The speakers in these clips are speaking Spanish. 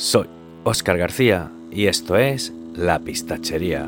Soy Oscar García y esto es La Pistachería.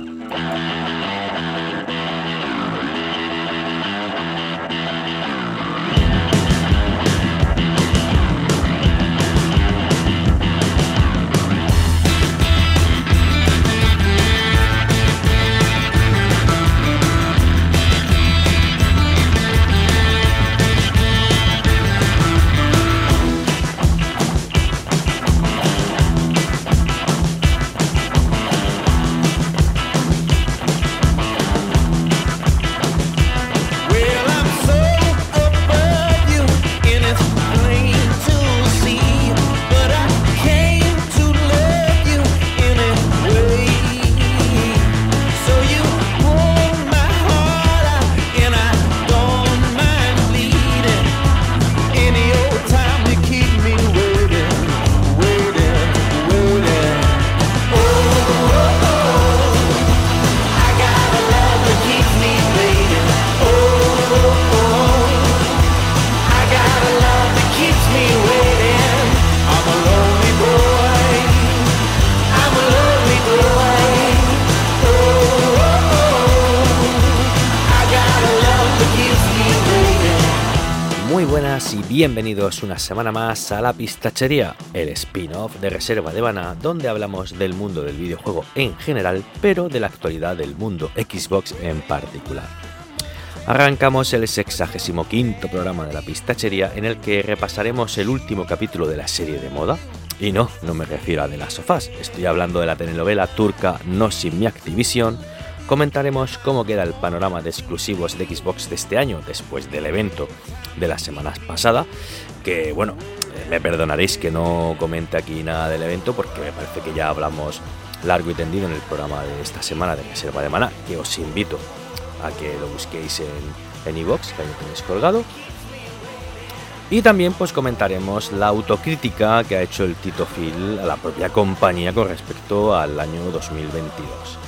Bienvenidos una semana más a La Pistachería, el spin-off de Reserva de Bana, donde hablamos del mundo del videojuego en general, pero de la actualidad del mundo Xbox en particular. Arrancamos el 65 programa de La Pistachería en el que repasaremos el último capítulo de la serie de moda. Y no, no me refiero a de las sofás, estoy hablando de la telenovela turca No Sin Mi Activision, comentaremos cómo queda el panorama de exclusivos de Xbox de este año después del evento de las semanas pasadas, que bueno, eh, me perdonaréis que no comente aquí nada del evento porque me parece que ya hablamos largo y tendido en el programa de esta semana de Reserva de Mana, que os invito a que lo busquéis en, en iVox, que ahí lo tenéis colgado. Y también pues comentaremos la autocrítica que ha hecho el Tito Phil a la propia compañía con respecto al año 2022.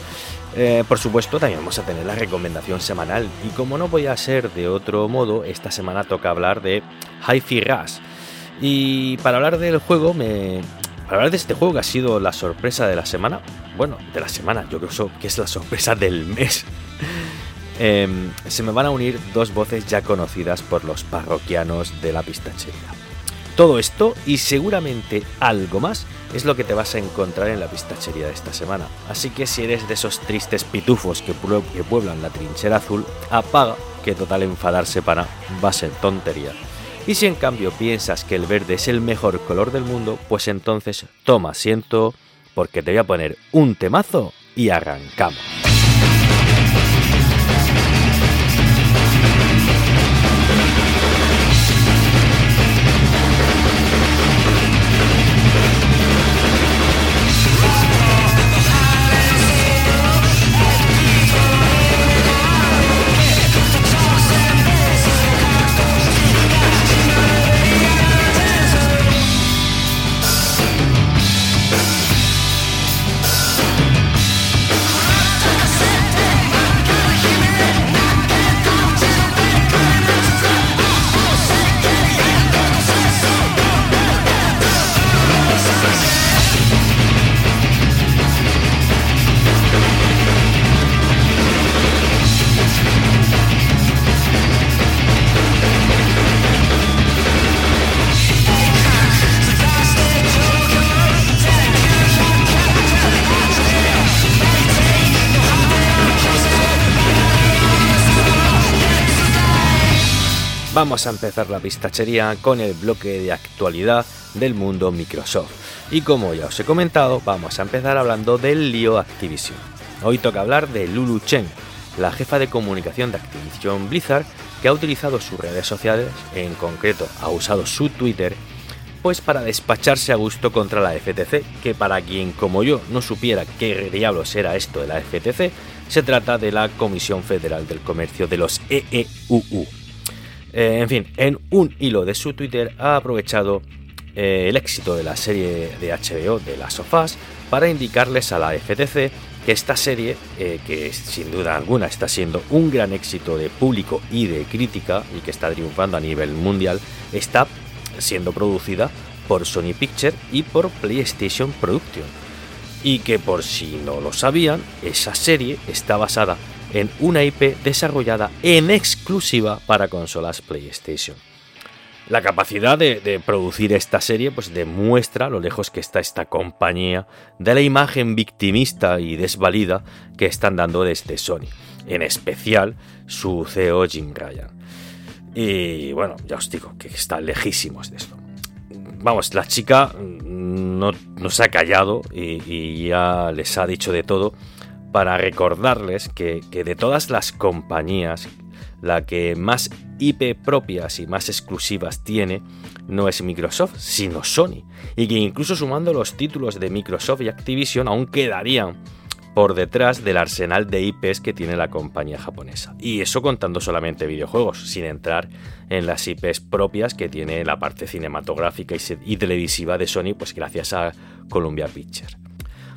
Eh, por supuesto, también vamos a tener la recomendación semanal. Y como no podía ser de otro modo, esta semana toca hablar de Hi-Fi Rush. Y para hablar del juego, me... para hablar de este juego que ha sido la sorpresa de la semana, bueno, de la semana, yo creo que es la sorpresa del mes. Em, se me van a unir dos voces ya conocidas por los parroquianos de la pistachería. Todo esto y seguramente algo más es lo que te vas a encontrar en la pistachería de esta semana. Así que si eres de esos tristes pitufos que, pueblan la trinchera azul, apaga que total enfadarse para va a ser tontería. Y si en cambio piensas que el verde es el mejor color del mundo, pues entonces toma asiento porque te voy a poner un temazo y arrancamos. Vamos a empezar la pistachería con el bloque de actualidad del mundo Microsoft. Y como ya os he comentado, vamos a empezar hablando del lío Activision. Hoy toca hablar de Lulu Chen, la jefa de comunicación de Activision Blizzard, que ha utilizado sus redes sociales, en concreto ha usado su Twitter, pues para despacharse a gusto contra la FTC, que para quien como yo no supiera qué diablos era esto de la FTC, se trata de la Comisión Federal del Comercio de los EEUU eh, en fin, en un hilo de su Twitter ha aprovechado eh, el éxito de la serie de HBO de las sofás para indicarles a la FTC que esta serie, eh, que sin duda alguna está siendo un gran éxito de público y de crítica y que está triunfando a nivel mundial, está siendo producida por Sony Picture y por PlayStation Production. Y que por si no lo sabían, esa serie está basada en una IP desarrollada en exclusiva para consolas PlayStation. La capacidad de, producir esta serie pues demuestra lo lejos que está esta compañía de la imagen victimista y desvalida que están dando desde Sony, en especial su CEO Jim Ryan. Y bueno, ya os digo que están lejísimos de esto. Vamos, la chica no, se ha callado y, ya les ha dicho de todo para recordarles que, de todas las compañías la que más IP propias y más exclusivas tiene no es Microsoft, sino Sony, y que incluso sumando los títulos de Microsoft y Activision aún quedarían por detrás del arsenal de IPs que tiene la compañía japonesa. Y eso contando solamente videojuegos, sin entrar en las IPs propias que tiene la parte cinematográfica y televisiva de Sony, pues gracias a Columbia Pictures.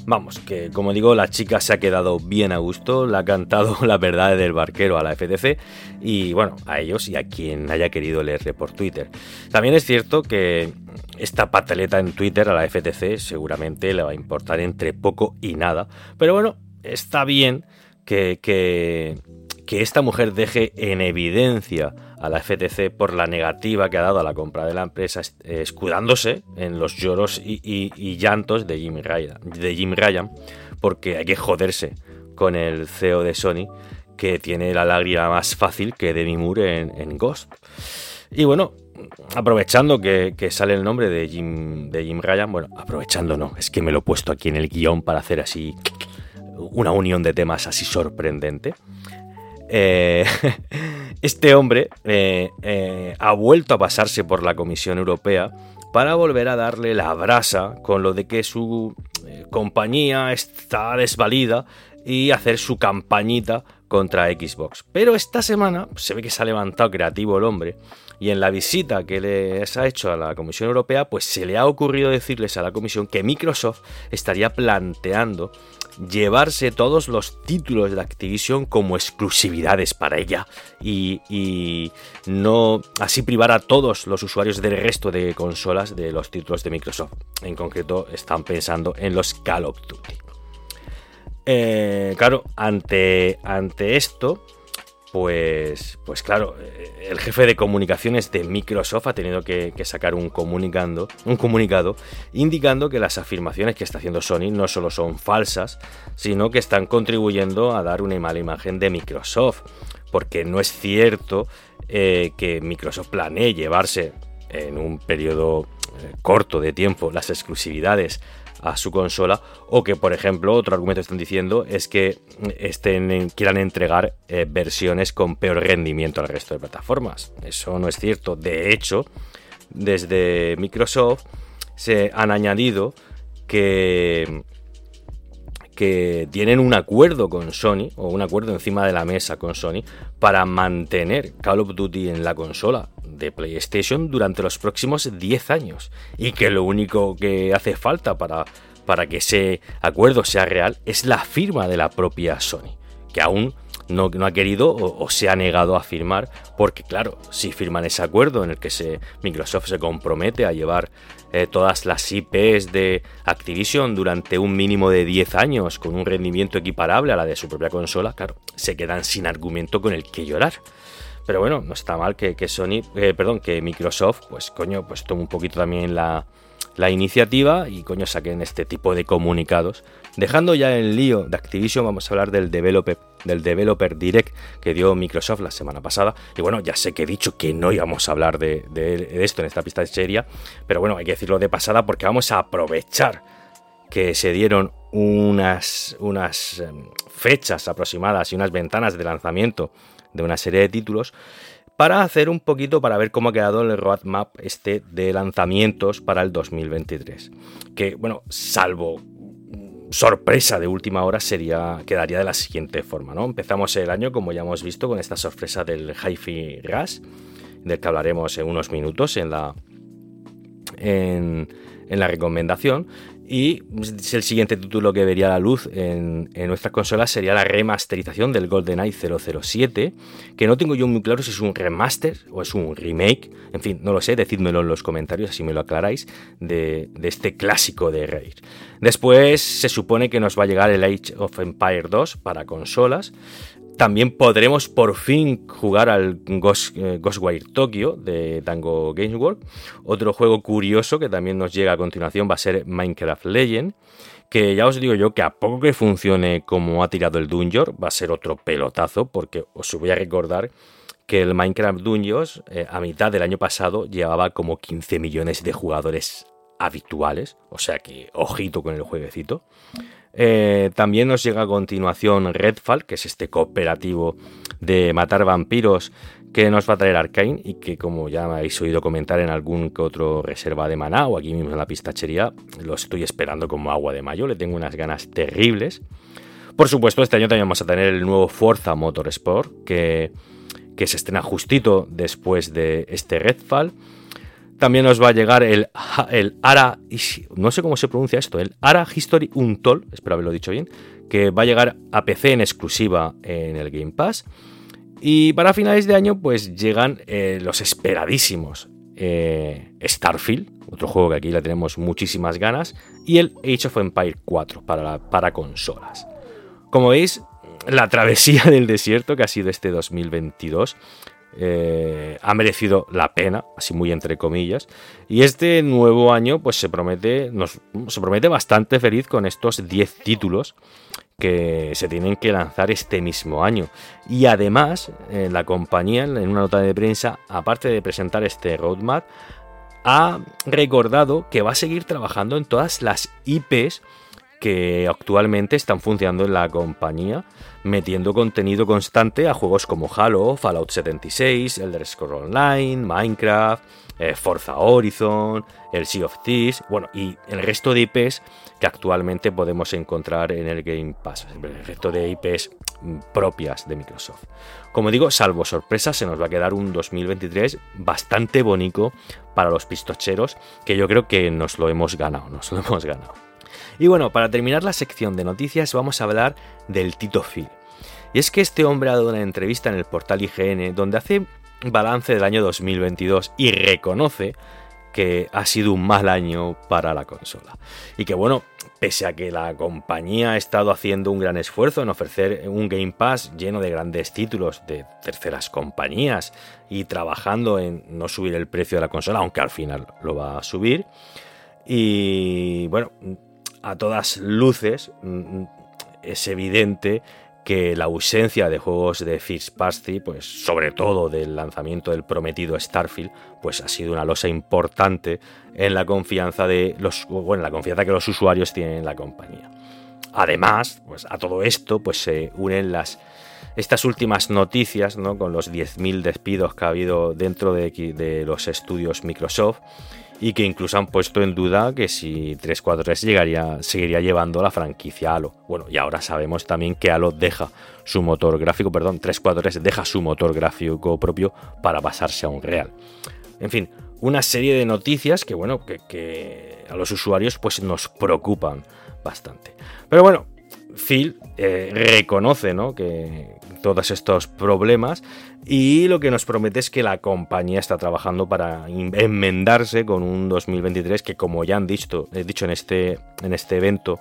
Vamos, que como digo, la chica se ha quedado bien a gusto, le ha cantado la verdad del barquero a la FTC y bueno, a ellos y a quien haya querido leerle por Twitter. También es cierto que esta pataleta en Twitter a la FTC seguramente le va a importar entre poco y nada, pero bueno, está bien que, que esta mujer deje en evidencia a la FTC por la negativa que ha dado a la compra de la empresa, escudándose en los lloros y, llantos de Jim, Ryan, de Jim porque hay que joderse con el CEO de Sony, que tiene la lágrima más fácil que Demi Moore en, Ghost. Y bueno, aprovechando que, sale el nombre de Jim, de Jim Ryan, bueno, aprovechando no, es que me lo he puesto aquí en el guion para hacer así una unión de temas así sorprendente. Eh, este hombre eh, eh, ha vuelto a pasarse por la Comisión Europea para volver a darle la brasa con lo de que su compañía está desvalida y hacer su campañita contra Xbox. Pero esta semana se ve que se ha levantado creativo el hombre y en la visita que les ha hecho a la Comisión Europea, pues se le ha ocurrido decirles a la Comisión que Microsoft estaría planteando llevarse todos los títulos de Activision como exclusividades para ella y, no así privar a todos los usuarios del resto de consolas de los títulos de Microsoft. En concreto están pensando en los Call of Duty. Eh, claro, ante, ante esto, pues, pues claro, eh, el jefe de comunicaciones de Microsoft ha tenido que, sacar un, comunicando, un comunicado indicando que las afirmaciones que está haciendo Sony no solo son falsas, sino que están contribuyendo a dar una mala imagen de Microsoft, porque no es cierto eh, que Microsoft planee llevarse en un periodo eh, corto de tiempo las exclusividades a su consola o que por ejemplo otro argumento que están diciendo es que estén, quieran entregar eh, versiones con peor rendimiento al resto de plataformas. Eso no es cierto. De hecho, desde Microsoft se han añadido que que tienen un acuerdo con Sony, o un acuerdo encima de la mesa con Sony, para mantener Call of Duty en la consola de PlayStation durante los próximos 10 años. Y que lo único que hace falta para, para que ese acuerdo sea real es la firma de la propia Sony, que aún no, no ha querido o, se ha negado a firmar, porque claro, si firman ese acuerdo en el que Microsoft se compromete a llevar eh, todas las IPs de Activision durante un mínimo de 10 años con un rendimiento equiparable a la de su propia consola, claro, se quedan sin argumento con el que llorar. Pero bueno, no está mal que, Sony, eh, perdón, que Microsoft, pues coño, pues tome un poquito también la, la iniciativa y coño saquen este tipo de comunicados. Dejando ya el lío de Activision, vamos a hablar del developer, del developer Direct que dio Microsoft la semana pasada. Y bueno, ya sé que he dicho que no íbamos a hablar de, esto en esta pista de serie, pero bueno, hay que decirlo de pasada porque vamos a aprovechar que se dieron unas, unas em, fechas aproximadas y unas ventanas de lanzamiento de una serie de títulos para hacer un poquito para ver cómo ha quedado el roadmap este de lanzamientos para el 2023. Que bueno, salvo sorpresa de última hora sería quedaría de la siguiente forma, ¿no? Empezamos el año como ya hemos visto con esta sorpresa del Hi-Fi Rush, del que hablaremos en unos minutos en la en, en la recomendación. Y el siguiente título que vería la luz en, nuestras consolas sería la remasterización del GoldenEye 007, que no tengo yo muy claro si es un remaster o es un remake. En fin, no lo sé, decídmelo en los comentarios, así me lo aclaráis, de, este clásico de Rare. Después se supone que nos va a llegar el Age of Empire 2 para consolas. También podremos por fin jugar al Ghost, eh, Ghostwire Tokyo de Tango Games World. Otro juego curioso que también nos llega a continuación va a ser Minecraft Legend. Que ya os digo yo que a poco que funcione como ha tirado el Dungeon, va a ser otro pelotazo, porque os voy a recordar que el Minecraft Dungeons eh, a mitad del año pasado llevaba como 15 millones de jugadores habituales, o sea que ojito con el jueguecito. Eh, también nos llega a continuación Redfall, que es este cooperativo de matar vampiros que nos va a traer Arkane y que como ya me habéis oído comentar en algún que otro reserva de maná o aquí mismo en la pistachería, lo estoy esperando como agua de mayo, le tengo unas ganas terribles. Por supuesto, este año también vamos a tener el nuevo Forza Motorsport, que, que se estrena justito después de este Redfall. También nos va a llegar el, el ARA, no sé cómo se pronuncia esto, el ARA History Untold, espero haberlo dicho bien, que va a llegar a PC en exclusiva en el Game Pass. Y para finales de año, pues llegan eh, los esperadísimos eh, Starfield, otro juego que aquí le tenemos muchísimas ganas, y el Age of Empire 4 para, para consolas. Como veis, la travesía del desierto que ha sido este 2022 eh, ha merecido la pena, así muy entre comillas. Y este nuevo año, pues se promete, nos, se promete bastante feliz con estos 10 títulos que se tienen que lanzar este mismo año. Y además, la compañía, en una nota de prensa, aparte de presentar este roadmap, ha recordado que va a seguir trabajando en todas las IPs que actualmente están funcionando en la compañía, metiendo contenido constante a juegos como Halo, Fallout 76, Elder Scrolls Online, Minecraft, eh, Forza Horizon, el Sea of Thieves, bueno, y el resto de IPs que actualmente podemos encontrar en el Game Pass, el resto de IPs propias de Microsoft. Como digo, salvo sorpresa, se nos va a quedar un 2023 bastante bonito para los pistocheros, que yo creo que nos lo hemos ganado, nos lo hemos ganado. Y bueno, para terminar la sección de noticias vamos a hablar del Tito Phil. Y es que este hombre ha dado una entrevista en el portal IGN donde hace balance del año 2022 y reconoce que ha sido un mal año para la consola. Y que bueno, pese a que la compañía ha estado haciendo un gran esfuerzo en ofrecer un Game Pass lleno de grandes títulos de terceras compañías y trabajando en no subir el precio de la consola, aunque al final lo va a subir. Y bueno, a todas luces mm, mm, es evidente que la ausencia de juegos de First pues sobre todo del lanzamiento del prometido Starfield, pues ha sido una losa importante en la confianza de los bueno, la confianza que los usuarios tienen en la compañía. Además, pues a todo esto pues se unen las estas últimas noticias, ¿no? con los 10.000 despidos que ha habido dentro de, de los estudios Microsoft y que incluso han puesto en duda que si 343 llegaría, seguiría llevando la franquicia Halo. Bueno, y ahora sabemos también que Halo deja su motor gráfico, perdón, 343 deja su motor gráfico propio para pasarse a un real. En fin, una serie de noticias que, bueno, que, a los usuarios pues nos preocupan bastante. Pero bueno, Phil eh, reconoce ¿no? que todos estos problemas y lo que nos promete es que la compañía está trabajando para enmendarse con un 2023 que como ya han dicho, he dicho en este, en este evento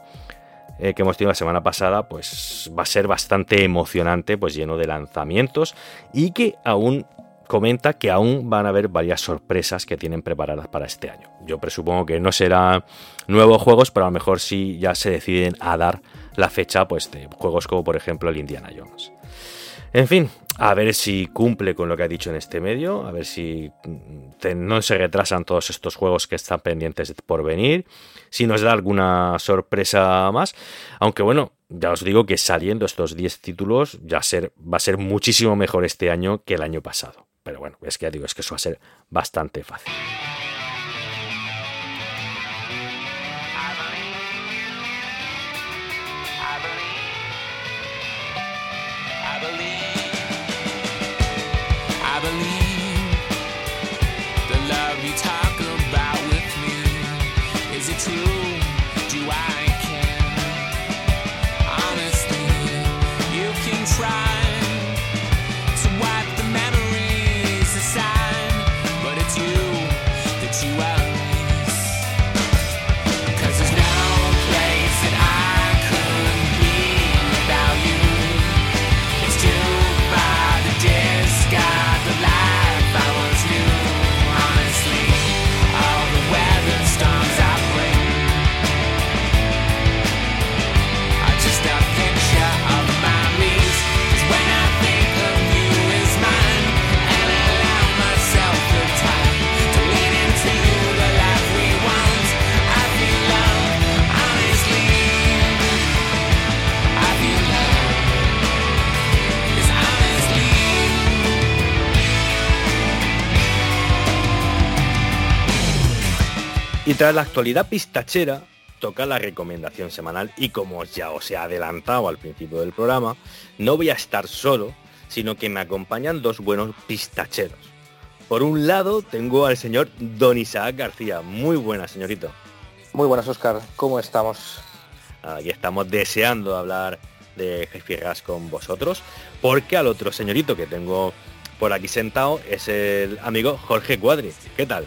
eh, que hemos tenido la semana pasada, pues va a ser bastante emocionante, pues lleno de lanzamientos y que aún comenta que aún van a haber varias sorpresas que tienen preparadas para este año. Yo presupongo que no serán nuevos juegos, pero a lo mejor sí ya se deciden a dar la fecha pues, de juegos como por ejemplo el Indiana Jones. En fin, a ver si cumple con lo que ha dicho en este medio, a ver si mm, no se retrasan todos estos juegos que están pendientes por venir, si nos da alguna sorpresa más, aunque bueno, ya os digo que saliendo estos 10 títulos ya va a ser muchísimo mejor este año que el año pasado. Pero bueno, es que ya digo, es que eso va a ser bastante fácil. Y tras la actualidad pistachera, toca la recomendación semanal y como ya os he adelantado al principio del programa, no voy a estar solo, sino que me acompañan dos buenos pistacheros. Por un lado tengo al señor Don Isaac García. Muy buenas, señorito. Muy buenas, Oscar. ¿Cómo estamos? Aquí estamos deseando hablar de Jefe con vosotros, porque al otro señorito que tengo por aquí sentado es el amigo Jorge Cuadri. ¿Qué tal?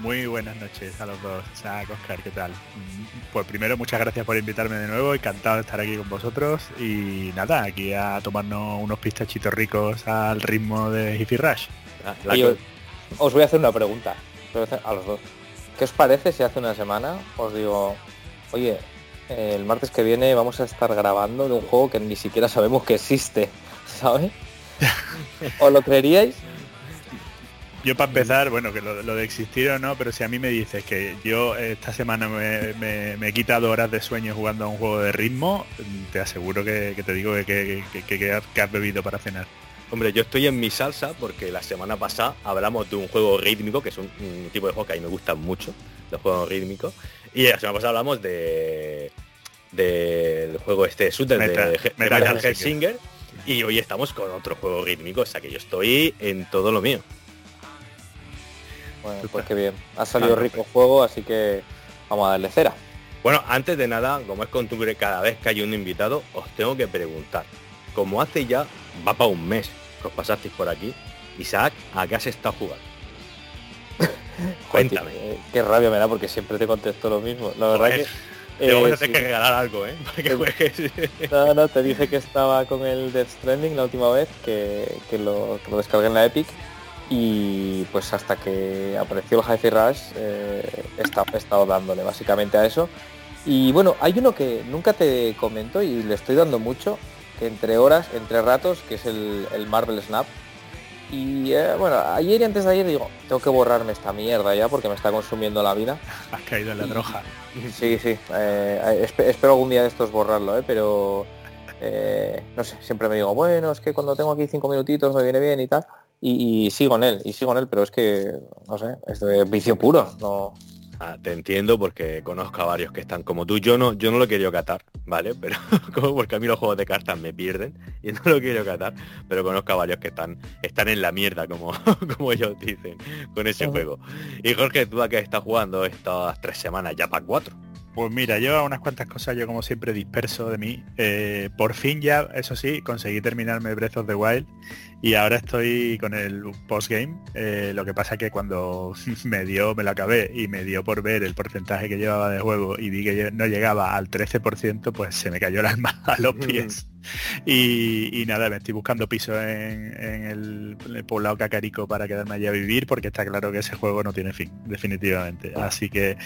Muy buenas noches a los dos. Isaac, Oscar, ¿qué tal? Pues primero, muchas gracias por invitarme de nuevo. Encantado de estar aquí con vosotros. Y nada, aquí a tomarnos unos pistachitos ricos al ritmo de Hippie Rush. Ah, os voy a hacer una pregunta a los dos. ¿Qué os parece si hace una semana os digo, oye, el martes que viene vamos a estar grabando de un juego que ni siquiera sabemos que existe, ¿sabes? ¿Os lo creeríais? Yo para empezar, bueno, que lo, de existir o no, pero si a mí me dices que yo esta semana me, he quitado horas de sueño jugando a un juego de ritmo, te aseguro que, te digo que, que, has bebido para cenar. Hombre, yo estoy en mi salsa porque la semana pasada hablamos de un juego rítmico, que es un, tipo de juego que a mí me gustan mucho, los juegos rítmicos. Y la semana pasada hablamos de del juego este shooter de Metal Singer y hoy estamos con otro juego rítmico, o sea que yo estoy en todo lo mío. Bueno, pues qué bien. Ha salido rico juego, así que vamos a darle cera. Bueno, antes de nada, como es costumbre, cada vez que hay un invitado, os tengo que preguntar. Como hace ya, va para un mes que os pasasteis por aquí, Isaac, ¿a qué has estado jugando? Cuéntame. qué rabia me da porque siempre te contesto lo mismo. La verdad que... Te voy a tener que regalar algo, ¿eh? No, no, te dije que estaba con el Death Stranding la última vez, que, lo, que lo descargué en la Epic y pues hasta que apareció el Hi-Fi Rush eh, he, estado, dándole básicamente a eso. Y bueno, hay uno que nunca te comento y le estoy dando mucho, que entre horas, entre ratos, que es el, Marvel Snap. Y eh, bueno, ayer y antes de ayer digo, tengo que borrarme esta mierda ya porque me está consumiendo la vida. Has caído en la droga. Sí, sí. Eh, espero algún día de estos borrarlo, pero no sé, siempre me digo, bueno, es que cuando tengo aquí cinco minutitos me viene bien y tal y, sigo en él, y sigo en él, pero es que, no sé, es de vicio puro, no... Ah, te entiendo porque conozco a varios que están como tú. Yo no, yo no lo quería catar, ¿vale? Pero como porque a mí los juegos de cartas me pierden y no lo quiero catar, pero conozco a varios que están, están en la mierda, como, como ellos dicen, con ese juego. Y Jorge, tú a qué estás jugando estas tres semanas, ya para cuatro. Pues mira, lleva unas cuantas cosas yo como siempre disperso de mí. Eh, por fin ya, eso sí, conseguí terminarme Breath of the Wild y ahora estoy con el postgame. Eh, lo que pasa que cuando me dio, me lo acabé y me dio por ver el porcentaje que llevaba de juego y vi que no llegaba al 13%, pues se me cayó el alma a los pies. Y, nada, me estoy buscando piso en, el, poblado Cacarico para quedarme allí a vivir porque está claro que ese juego no tiene fin, definitivamente. Ah. Así que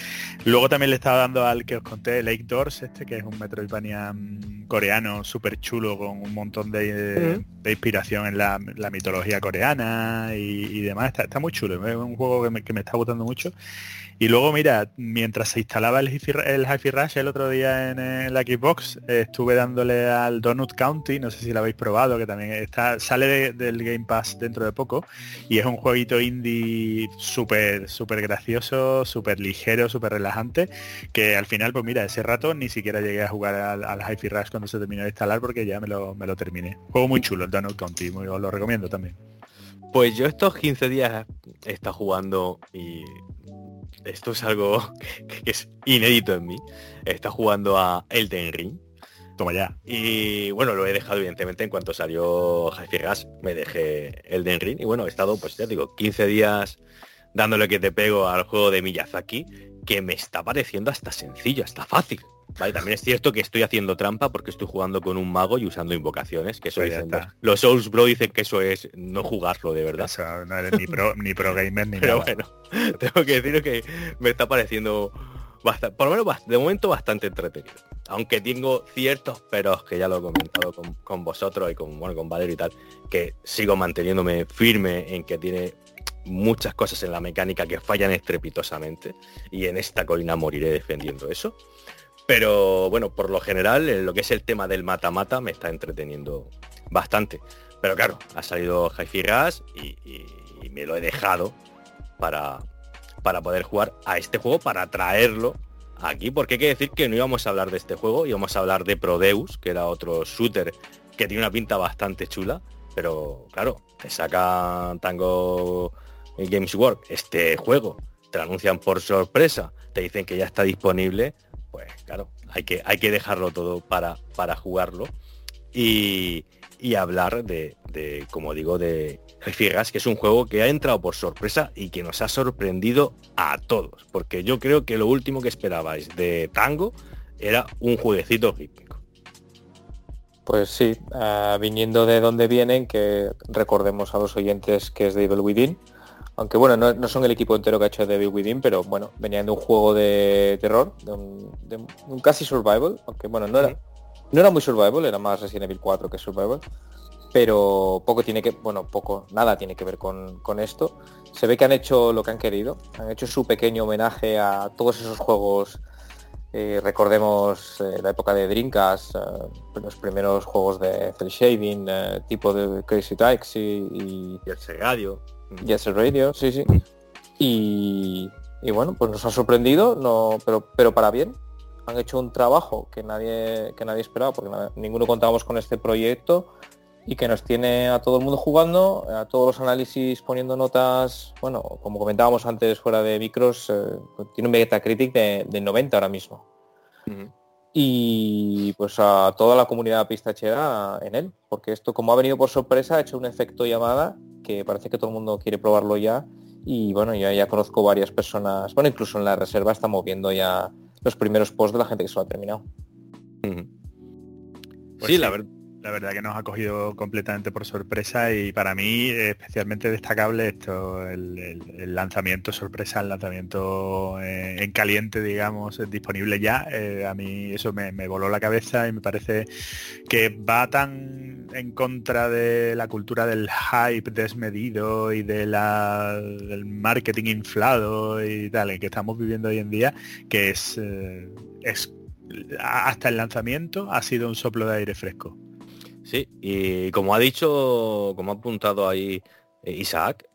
luego también le estaba dando al que os conté, Lake Doors, este que es un Metroidvania mm, coreano súper chulo con un montón de, inspiración en la, mitología coreana y, demás. Está, muy chulo, es un juego que me, que me está gustando mucho. Y luego, mira, mientras se instalaba el Hi-Fi, el Rush el otro día en, la Xbox, estuve dándole al Donut County, no sé si lo habéis probado, que también está sale del Game Pass dentro de poco, y es un jueguito indie súper, súper gracioso, súper ligero, súper relajante, que al final, pues mira, ese rato ni siquiera llegué a jugar al, al Hi-Fi Rush cuando se terminó de instalar porque ya me lo, me lo terminé. Juego muy chulo el Donut County, muy, os lo recomiendo también. Pues yo estos 15 días he estado jugando y esto es algo que, es inédito en mí. Está jugando a Elden Ring. Toma ya. Y bueno, lo he dejado evidentemente en cuanto salió Jefe Gas, me dejé Elden Ring. Y bueno, he estado, pues ya digo, 15 días dándole que te pego al juego de Miyazaki, que me está pareciendo hasta sencillo, hasta fácil. Vale, también es cierto que estoy haciendo trampa porque estoy jugando con un mago y usando invocaciones, que eso pues los Souls Bro dicen que eso es no jugarlo de verdad. no eres ni pro, ni pro gamer ni Pero bueno, tengo que decir que me está pareciendo bastante, por lo menos de momento bastante entretenido. Aunque tengo ciertos peros que ya lo he comentado con, vosotros y con, bueno, con Valerio y tal, que sigo manteniéndome firme en que tiene muchas cosas en la mecánica que fallan estrepitosamente y en esta colina moriré defendiendo eso. Pero bueno, por lo general, lo que es el tema del mata-mata me está entreteniendo bastante. Pero claro, ha salido Hi-Fi y, me lo he dejado para, para poder jugar a este juego, para traerlo aquí, porque hay que decir que no íbamos a hablar de este juego, íbamos a hablar de Prodeus, que era otro shooter que tiene una pinta bastante chula, pero claro, te saca Tango Games World este juego, te lo anuncian por sorpresa, te dicen que ya está disponible pues claro, hay que, hay que dejarlo todo para, para jugarlo y, hablar de, como digo, de Fiegas, que es un juego que ha entrado por sorpresa y que nos ha sorprendido a todos, porque yo creo que lo último que esperabais de Tango era un jueguecito rítmico. Pues sí, ah, viniendo de donde vienen, que recordemos a los oyentes que es de Evil Within, aunque bueno, no, son el equipo entero que ha hecho Devil Within, pero bueno, venían de un juego de terror, de un, casi survival, aunque bueno, no era, no era muy survival, era más Resident Evil 4 que survival, pero poco tiene que, bueno, poco, nada tiene que ver con, esto. Se ve que han hecho lo que han querido, han hecho su pequeño homenaje a todos esos juegos eh, recordemos eh, la época de Dreamcast, eh, los primeros juegos de cel shading, tipo de Crazy Taxi y, y el Segadio. Yes Radio, sí, sí. Y, bueno, pues nos ha sorprendido, no, pero, pero para bien. Han hecho un trabajo que nadie, que nadie esperaba, porque ninguno contábamos con este proyecto y que nos tiene a todo el mundo jugando, a todos los análisis poniendo notas, bueno, como comentábamos antes fuera de micros, eh, tiene un Metacritic de, de 90 ahora mismo. Y pues a toda la comunidad pistachera en él, porque esto como ha venido por sorpresa ha hecho un efecto llamada que parece que todo el mundo quiere probarlo ya. Y bueno, ya, ya conozco varias personas, bueno, incluso en la reserva estamos viendo ya los primeros posts de la gente que se lo ha terminado. sí, pues la verdad la verdad que nos ha cogido completamente por sorpresa y para mí especialmente destacable esto, el, lanzamiento sorpresa, el lanzamiento eh, en caliente, digamos, disponible ya. Eh, a mí eso me, voló la cabeza y me parece que va tan en contra de la cultura del hype desmedido y del marketing inflado y tal, que estamos viviendo hoy en día, que es, eh, es hasta el lanzamiento ha sido un soplo de aire fresco. Sí, y como ha dicho, como ha apuntado ahí eh, Isaac,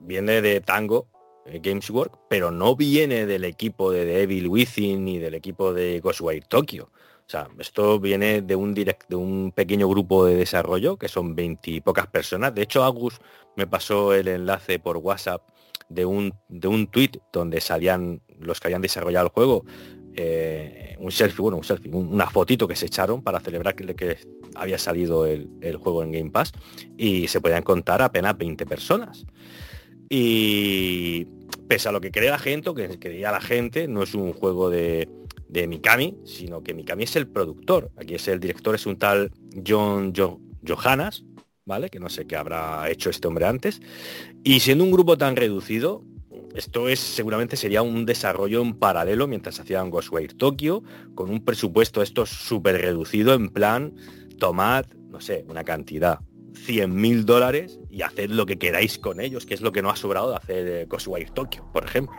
viene de Tango eh, Games Work, pero no viene del equipo de Devil Within ni del equipo de Ghostwire Tokyo. O sea, esto viene de un direct, de un pequeño grupo de desarrollo que son 20 pocas personas. De hecho, Agus me pasó el enlace por WhatsApp de un, de un tweet donde salían los que habían desarrollado el juego eh, un selfie, bueno, un selfie, una fotito que se echaron para celebrar que, había salido el, juego en Game Pass y se podían contar apenas 20 personas. Y pese a lo que cree la gente, o que creía la gente, no es un juego de, de Mikami, sino que Mikami es el productor. Aquí es el director, es un tal John Johannes, ¿vale? Que no sé qué habrá hecho este hombre antes. Y siendo un grupo tan reducido, esto es seguramente sería un desarrollo en paralelo mientras hacían Ghostwire Tokyo, con un presupuesto esto súper reducido, en plan, tomad, no sé, una cantidad, 100 mil dólares y haced lo que queráis con ellos, que es lo que no ha sobrado de hacer eh, Ghostwire Tokyo, por ejemplo.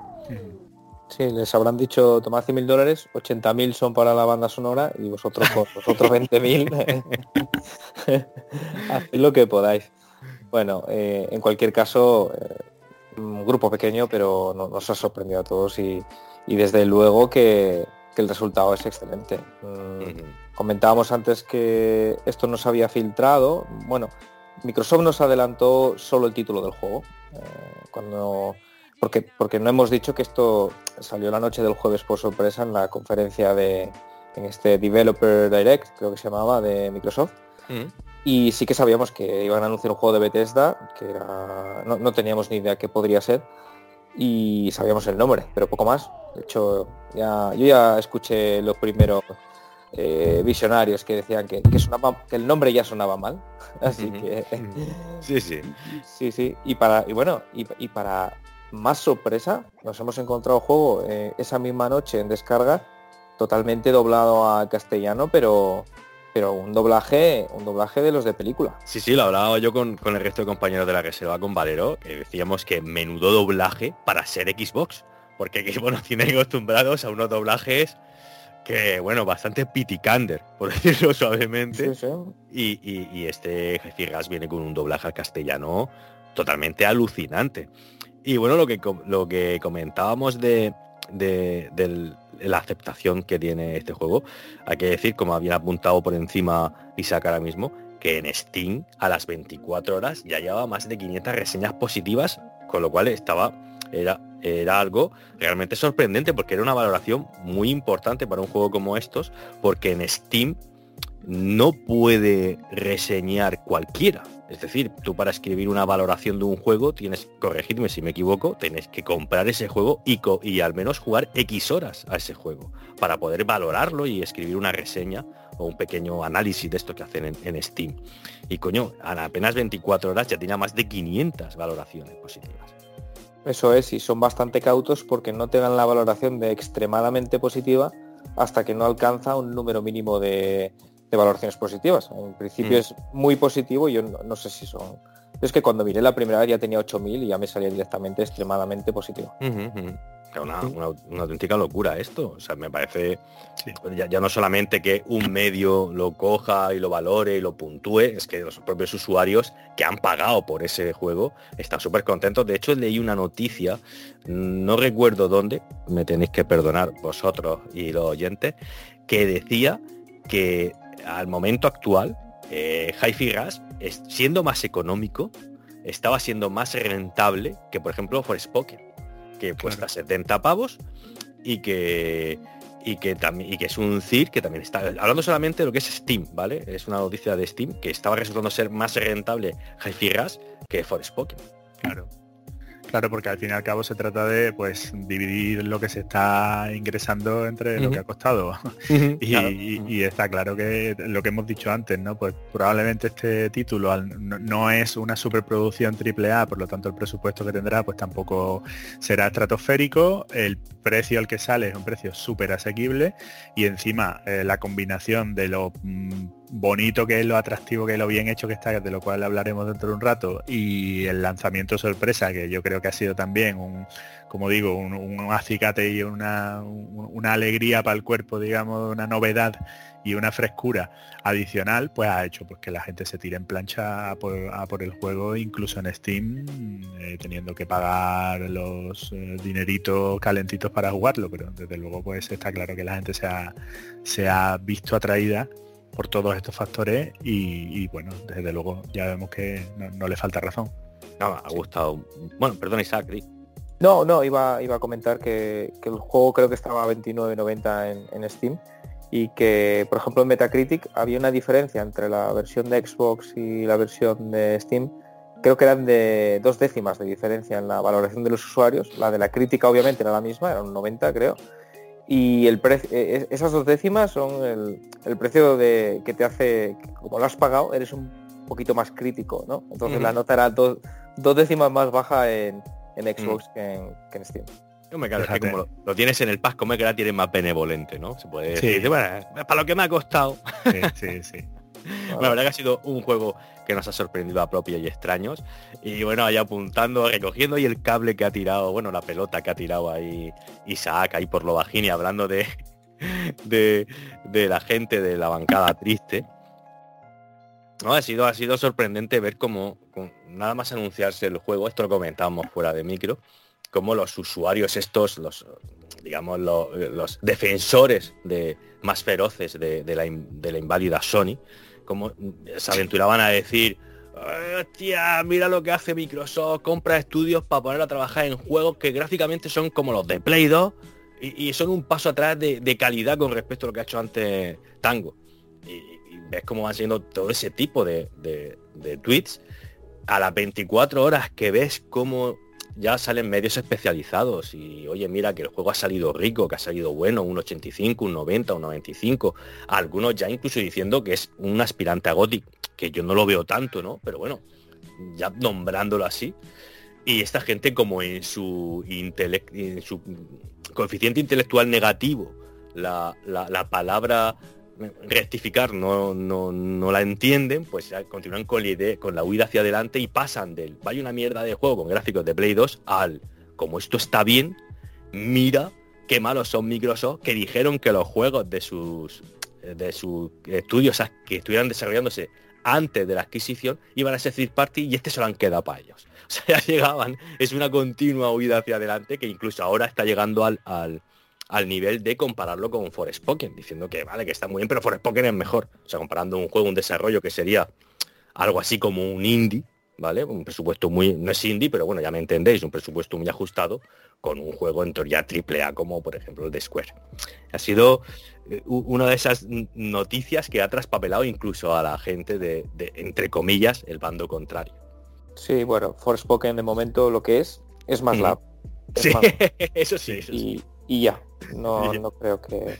Sí, les habrán dicho tomad 100 mil dólares, 80 mil son para la banda sonora y vosotros vosotros 20 mil haced lo que podáis. Bueno, eh, en cualquier caso, eh, un grupo pequeño, pero nos ha sorprendido a todos y, desde luego que, el resultado es excelente. Mm, comentábamos antes que esto no se había filtrado. Bueno, Microsoft nos adelantó solo el título del juego. Eh, cuando porque, porque no hemos dicho que esto salió la noche del jueves por sorpresa en la conferencia de en este Developer Direct, creo que se llamaba, de Microsoft. Y sí que sabíamos que iban a anunciar un juego de Bethesda, que era, no, teníamos ni idea qué podría ser, y sabíamos el nombre, pero poco más. De hecho, ya, yo ya escuché los primeros eh, visionarios que decían que, que, el nombre ya sonaba mal. Así que. sí, sí. Sí, sí. Y para. Y bueno, y, para más sorpresa, nos hemos encontrado juego eh, esa misma noche en descarga, totalmente doblado a castellano, pero pero un doblaje, un doblaje de los de película. Sí, sí, lo hablaba yo con, el resto de compañeros de la reserva con Valero, que decíamos que menudo doblaje para ser Xbox, porque Xbox nos tiene acostumbrados a unos doblajes que, bueno, bastante piticander, por decirlo suavemente. Y, este Jefe Gas viene con un doblaje al castellano totalmente alucinante. Y bueno, lo que, lo que comentábamos de, de, la aceptación que tiene este juego, hay que decir, como habían apuntado por encima Isaac ahora mismo, que en Steam a las 24 horas ya llevaba más de 500 reseñas positivas, con lo cual estaba era, era algo realmente sorprendente porque era una valoración muy importante para un juego como estos, porque en Steam no puede reseñar cualquiera. Es decir, tú para escribir una valoración de un juego tienes, corregirme si me equivoco, tienes que comprar ese juego y, al menos jugar X horas a ese juego para poder valorarlo y escribir una reseña o un pequeño análisis de esto que hacen en, en Steam. Y coño, a apenas 24 horas ya tenía más de 500 valoraciones positivas. Eso es, y son bastante cautos porque no te dan la valoración de extremadamente positiva hasta que no alcanza un número mínimo de, valoraciones positivas. En principio mm. es muy positivo y yo no, sé si son... Es que cuando miré la primera vez ya tenía 8.000 y ya me salía directamente extremadamente positivo. Una, auténtica locura esto. O sea, me parece ya, no solamente que un medio lo coja y lo valore y lo puntúe, es que los propios usuarios que han pagado por ese juego están súper contentos. De hecho, leí una noticia, no recuerdo dónde, me tenéis que perdonar vosotros y los oyentes, que decía que al momento actual, eh, Hi-Fi Gas, siendo más económico, estaba siendo más rentable que, por ejemplo, Forspoken que cuesta 70 pavos y que y que también y que es un CIR que también está hablando solamente de lo que es Steam, ¿vale? Es una noticia de Steam que estaba resultando ser más rentable hi que Forspoken. Claro. Claro, porque al fin y al cabo se trata de pues dividir lo que se está ingresando entre lo que ha costado. y, está claro que lo que hemos dicho antes, ¿no? Pues probablemente este título no, es una superproducción AAA, por lo tanto el presupuesto que tendrá pues tampoco será estratosférico. El precio al que sale es un precio súper asequible y encima eh, la combinación de lo mm, bonito que es, lo atractivo que es, lo bien hecho que está, de lo cual hablaremos dentro de un rato, y el lanzamiento sorpresa, que yo creo que ha sido también un, como digo, un, acicate y una, una, alegría para el cuerpo, digamos, una novedad y una frescura adicional, pues ha hecho pues que la gente se tire en plancha a por, el juego, incluso en Steam, eh, teniendo que pagar los eh, dineritos calentitos para jugarlo, pero desde luego pues está claro que la gente se ha visto atraída por todos estos factores y, bueno, desde luego ya vemos que no, le falta razón. No, ha gustado. Bueno, perdón Isaac. No, no, iba, iba a comentar que, el juego creo que estaba a 29.90 en, Steam y que, por ejemplo, en Metacritic había una diferencia entre la versión de Xbox y la versión de Steam. Creo que eran de dos décimas de diferencia en la valoración de los usuarios. La de la crítica obviamente era la misma, era un 90 creo, y el precio, e, e, esas dos décimas son el, precio de que te hace, como lo has pagado, eres un poquito más crítico, ¿no? Entonces la nota era dos décimas más baja en, en Xbox que, en, Steam. me que como lo, tienes en el pack, como que la tienes más benevolente, ¿no? Se puede decir, bueno, para lo que me ha costado. Sí, sí, sí. la verdad que ha sido un juego que nos ha sorprendido a propios y extraños. Y bueno, ahí apuntando, recogiendo ahí el cable que ha tirado, bueno, la pelota que ha tirado ahí Isaac, ahí por lo bajín y hablando de, de, la gente de la bancada triste. No, ha sido, ha sido sorprendente ver cómo, nada más anunciarse el juego, esto lo comentábamos fuera de micro, como los usuarios estos, los digamos los, defensores de más feroces de, la, de la inválida Sony, como se aventuraban a decir, hostia, mira lo que hace Microsoft, compra estudios para poner a trabajar en juegos que gráficamente son como los de Play 2 y, son un paso atrás de, calidad con respecto a lo que ha hecho antes Tango. Y, ves cómo van siendo todo ese tipo de, de tweets a las 24 horas que ves cómo ya salen medios especializados y oye mira que el juego ha salido rico, que ha salido bueno, un 85, un 90, un 95, algunos ya incluso diciendo que es un aspirante a Gothic, que yo no lo veo tanto, ¿no? Pero bueno, ya nombrándolo así. Y esta gente como en su, en su coeficiente intelectual negativo, la, la palabra rectificar no, no, la entienden, pues continúan con la, idea, con la huida hacia adelante y pasan del vaya una mierda de juego con gráficos de Play 2 al como esto está bien, mira qué malos son Microsoft que dijeron que los juegos de sus de sus estudios que estuvieran desarrollándose antes de la adquisición iban a ser third party y este se lo han quedado para ellos. O sea, ya llegaban, es una continua huida hacia adelante que incluso ahora está llegando al al nivel de compararlo con Forspoken, diciendo que vale, que está muy bien, pero Forspoken es mejor. O sea, comparando un juego, un desarrollo que sería algo así como un indie, ¿vale? Un presupuesto muy, no es indie, pero bueno, ya me entendéis, un presupuesto muy ajustado con un juego en teoría triple A como por ejemplo el de Square. Ha sido eh, una de esas noticias que ha traspapelado incluso a la gente de, entre comillas, el bando contrario. Sí, bueno, Forspoken de momento lo que es, es más lab. sí, eso sí. Eso sí. Y ya, no, no creo que...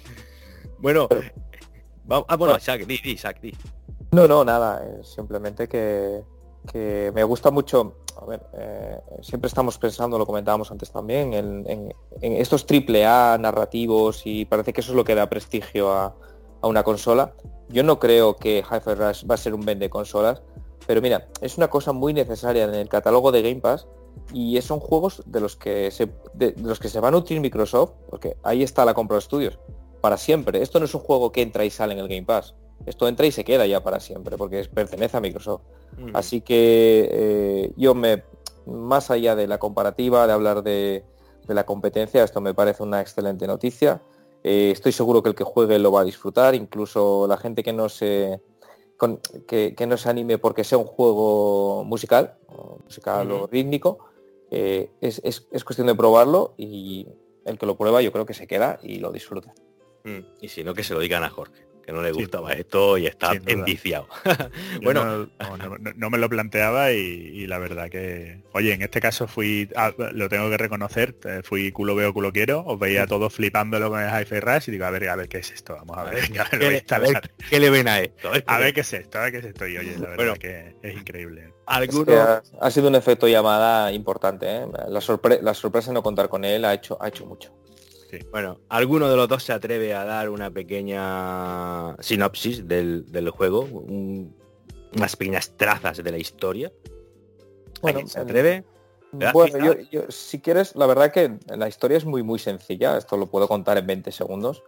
Bueno, vamos, ah, bueno, di, di, di. No, no, nada, simplemente que, que, me gusta mucho, a ver, eh, siempre estamos pensando, lo comentábamos antes también, en, estos triple A narrativos y parece que eso es lo que da prestigio a, a una consola. Yo no creo que Hi-Fi Rush va a ser un vende consolas, pero mira, es una cosa muy necesaria en el catálogo de Game Pass y son juegos de los que se, de, los que se va a nutrir Microsoft, porque ahí está la compra de estudios, para siempre. Esto no es un juego que entra y sale en el Game Pass. Esto entra y se queda ya para siempre, porque pertenece a Microsoft. Mm. Así que eh, yo me, más allá de la comparativa, de hablar de, la competencia, esto me parece una excelente noticia. Eh, estoy seguro que el que juegue lo va a disfrutar, incluso la gente que no se que, no se anime porque sea un juego musical, musical o rítmico, eh, es, cuestión de probarlo y el que lo prueba yo creo que se queda y lo disfruta. Mm, y si no, que se lo digan a Jorge que no le gustaba esto y está enviciado. bueno, no, me lo planteaba y, la verdad que, oye, en este caso fui, ah, lo tengo que reconocer, eh, fui culo veo, culo quiero, os veía todos flipándolo con el Hi-Fi Rush y digo, a ver, a ver qué es esto, vamos a ver, ¿Qué, le ven a esto? A ver, qué es esto, a ver qué es esto y oye, la verdad que es increíble. ha, sido un efecto llamada importante, ¿eh? la, la sorpresa de no contar con él ha hecho, ha hecho mucho. Bueno, ¿alguno de los dos se atreve a dar una pequeña sinopsis del, juego? unas pequeñas trazas de la historia. Bueno, ¿Se atreve? Bueno, yo, si quieres, la verdad que la historia es muy muy sencilla, esto lo puedo contar en 20 segundos.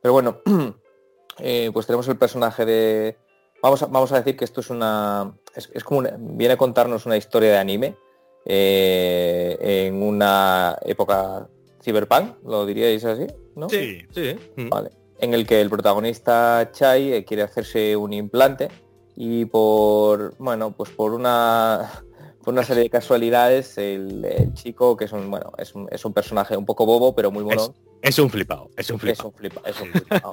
Pero bueno, eh, pues tenemos el personaje de. Vamos a, vamos a decir que esto es una. Es, como viene a contarnos una historia de anime. Eh, en una época Cyberpunk, lo diríais así, ¿no? Sí, sí. Mm. Vale. En el que el protagonista Chai eh, quiere hacerse un implante y por, bueno, pues por una, por una serie de casualidades el, chico, que es un, bueno, es un, es un, personaje un poco bobo, pero muy bueno. Es, un flipado, es un flipado. Es un, flipado,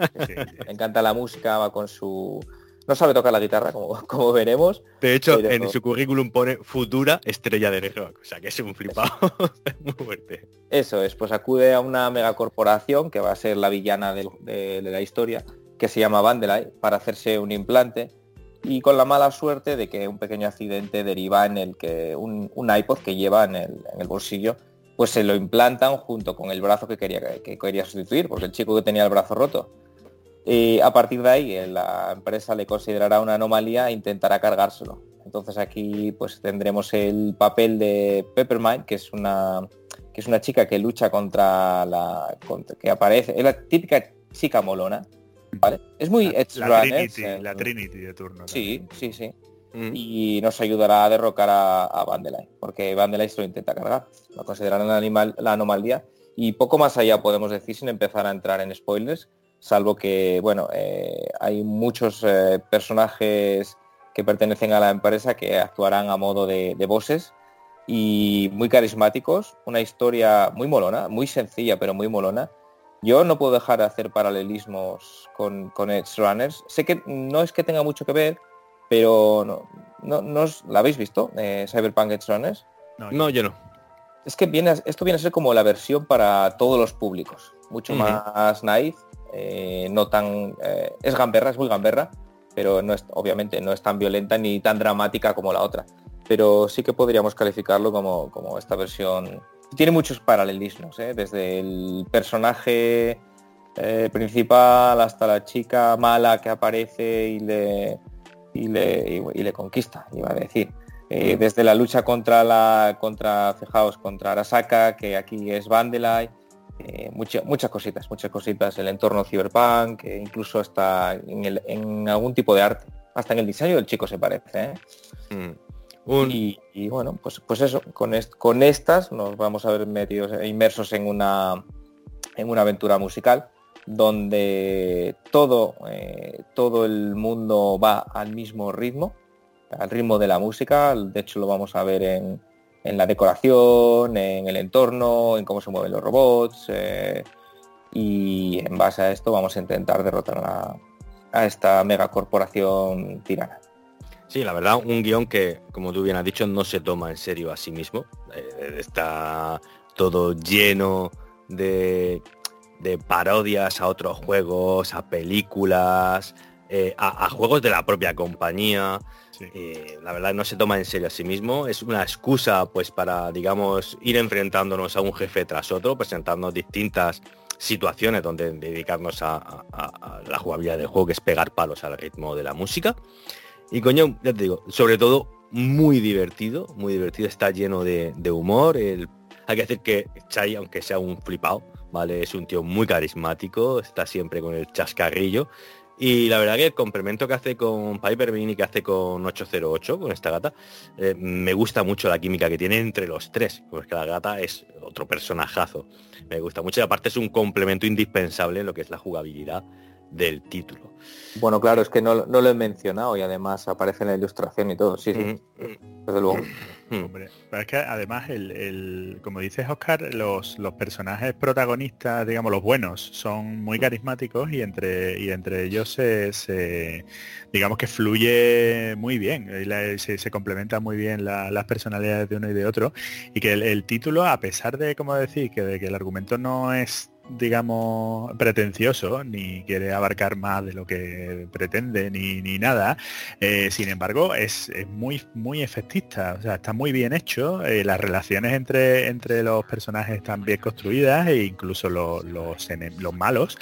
Me encanta la música, va con su no sabe tocar la guitarra, como, como veremos. De hecho, en su currículum pone futura estrella de rock. O sea, que es un flipado muy fuerte. Eso es, pues acude a una megacorporación que va a ser la villana de, la historia, que se llama Vandelay, para hacerse un implante. Y con la mala suerte de que un pequeño accidente deriva en el que un, iPod que lleva en el, en el bolsillo pues se lo implantan junto con el brazo que quería, que quería sustituir, porque el chico que tenía el brazo roto y a partir de ahí eh, la empresa le considerará una anomalía e intentará cargárselo. Entonces aquí pues tendremos el papel de Peppermint, que es una que es una chica que lucha contra la que aparece, es la típica chica molona, ¿vale? Es muy la, la, Trinity, de turno. Sí, sí, sí. Mm. Y nos ayudará a derrocar a, a Vandelay, porque Vandelay se lo intenta cargar. Lo considerarán animal, la anomalía. Y poco más allá podemos decir sin empezar a entrar en spoilers, salvo que, bueno, eh, hay muchos eh, personajes que pertenecen a la empresa que actuarán a modo de, de bosses y muy carismáticos, una historia muy molona, muy sencilla pero muy molona. Yo no puedo dejar de hacer paralelismos con, con Edge Runners. Sé que no es que tenga mucho que ver, pero no, no, no os- ¿la habéis visto? Eh, Cyberpunk Edge Runners. No, yo no. Es que viene, esto viene a ser como la versión para todos los públicos. Mucho más naif, eh, no tan... eh, es gamberra, es muy gamberra, pero no es, obviamente no es tan violenta ni tan dramática como la otra. Pero sí que podríamos calificarlo como, como esta versión. Tiene muchos paralelismos, ¿eh? desde el personaje principal hasta la chica mala que aparece y le, y le, y- y le conquista, iba a decir. Eh, desde la lucha contra la contra fijaos contra Arasaka que aquí es Vandelay eh, mucha- muchas cositas muchas cositas el entorno cyberpunk eh, incluso hasta en, el- en algún tipo de arte hasta en el diseño del chico se parece ¿eh? Mm. Un- y, y bueno pues pues eso con, est- con estas nos vamos a ver metidos e inmersos en una en una aventura musical donde todo eh, todo el mundo va al mismo ritmo al ritmo de la música de hecho lo vamos a ver en, en la decoración en el entorno en cómo se mueven los robots eh, y en base a esto vamos a intentar derrotar a, a esta megacorporación tirana Sí, la verdad, un guion que, como tú bien has dicho, no se toma en serio a sí mismo. Eh, está todo lleno de, de parodias a otros juegos, a películas, eh, a, a juegos de la propia compañía. Eh, la verdad no se toma en serio a sí mismo. Es una excusa pues para, digamos, ir enfrentándonos a un jefe tras otro, presentarnos distintas situaciones donde dedicarnos a, la jugabilidad del juego, que es pegar palos al ritmo de la música. Y coño, ya te digo, sobre todo muy divertido, muy divertido, está lleno de, de humor. el- hay que decir que Chai, aunque sea un flipado, ¿vale? Es un tío muy carismático, está siempre con el chascarrillo. Y la verdad que el complemento que hace con Piper Bean y que hace con 808, con esta gata, eh, me gusta mucho la química que tiene entre los tres, porque la gata es otro personajazo. Me gusta mucho y aparte es un complemento indispensable en lo que es la jugabilidad del título. Bueno, claro, es que no, no lo he mencionado y además aparece en la ilustración y todo, sí, sí, desde luego. Mm. Hombre, pero es que además, el, el- como dices Oscar, los, los personajes protagonistas, digamos, los buenos, son muy carismáticos y entre, y entre ellos se, se- digamos que fluye muy bien, y la- se, se complementan muy bien la- las personalidades de uno y de otro. Y que el, el título, a pesar de, como decir, que, de que el argumento no es digamos pretencioso ni quiere abarcar más de lo que pretende ni, ni nada. Eh, sin embargo es, es muy muy efectista o sea está muy bien hecho eh, las relaciones entre entre los personajes están bien construidas e incluso lo- los los malos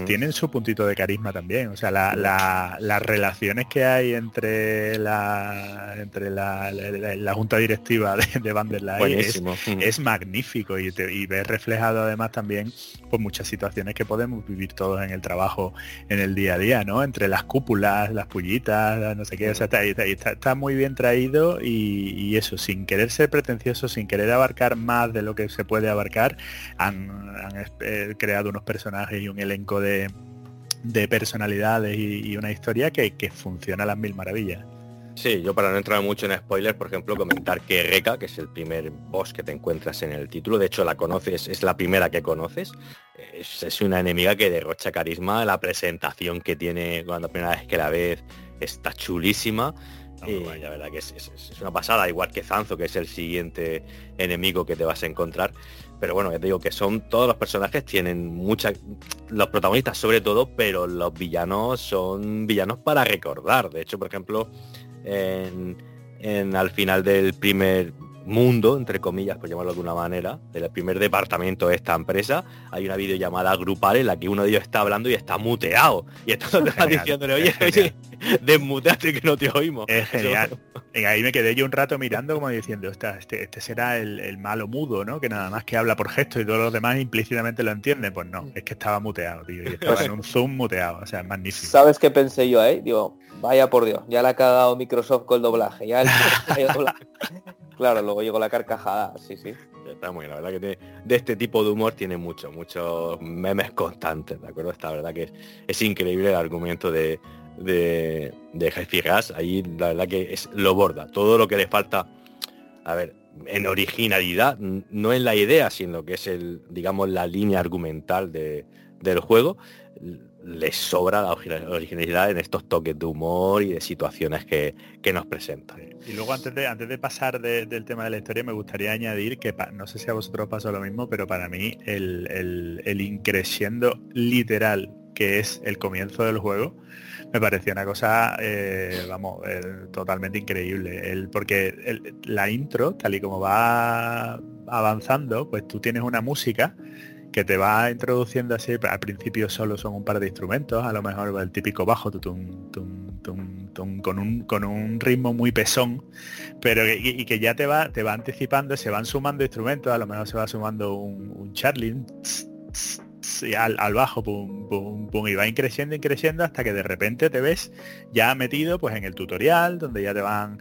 Mm. tienen su puntito de carisma también o sea la- la- las relaciones que hay entre la entre la, la- junta directiva de, de Vanderlei es, Buenísimo. Mm. es magnífico y, te, y ves reflejado además también pues muchas situaciones que podemos vivir todos en el trabajo en el día a día no entre las cúpulas las pullitas no sé qué o sea, está, está- muy bien traído y, y eso sin querer ser pretencioso sin querer abarcar más de lo que se puede abarcar han, han es- eh, creado unos personajes y un elenco de de personalidades y, y una historia que, que funciona a las mil maravillas Sí, yo para no entrar mucho en spoilers, por ejemplo, comentar que Reka, que es el primer boss que te encuentras en el título, de hecho la conoces, es la primera que conoces, es, es una enemiga que derrocha carisma, la presentación que tiene cuando la primera vez que la ves está chulísima. Y guay. la verdad que es, es- es una pasada, igual que Zanzo, que es el siguiente enemigo que te vas a encontrar. Pero bueno, ya te digo que son todos los personajes tienen mucha los protagonistas sobre todo, pero los villanos son villanos para recordar. De hecho, por ejemplo, en, al final del primer mundo, entre comillas, por llamarlo de alguna manera, del primer departamento de esta empresa, hay una videollamada grupal en la que uno de ellos está hablando y está muteado. Y entonces está diciéndole, oye, oye, desmuteate que no te oímos. Es genial. Y ahí me quedé yo un rato mirando como diciendo, "Ostras, este, este será el, el malo mudo, ¿no? Que nada más que habla por gesto y todos los demás implícitamente lo entienden. Pues no, es que estaba muteado, tío. Y estaba en un zoom muteado. O sea, es magnífico. ¿Sabes qué pensé yo ahí? Digo, vaya por Dios, ya le ha cagado Microsoft con el doblaje, ya el-. Claro, luego llegó la carcajada, sí, sí. Está muy bien, la verdad que de este tipo de humor tiene mucho, muchos memes constantes, ¿de acuerdo? Esta verdad que es, es increíble el argumento de, de, de Hi-Fi ahí la verdad que es lo borda. Todo lo que le falta, a ver, en originalidad, no en la idea, sino que es el, digamos, la línea argumental de, del juego, les sobra la originalidad en estos toques de humor y de situaciones que, nos presentan. Y luego antes de, antes de pasar del tema de la historia, me gustaría añadir que no sé si a vosotros pasa lo mismo, pero para mí el, el, el increciendo literal que es el comienzo del juego, me pareció una cosa, eh, vamos, totalmente increíble. El, porque la intro, tal y como va avanzando, pues tú tienes una música que te va introduciendo así, al principio solo son un par de instrumentos, a lo mejor el típico bajo con, un, con un ritmo muy pesón, pero y, que ya te va, te va anticipando, se van sumando instrumentos, a lo mejor se va sumando un, un al, bajo, pum, pum, pum, y va increciendo, increciendo hasta que de repente te ves ya metido pues en el tutorial, donde ya te van,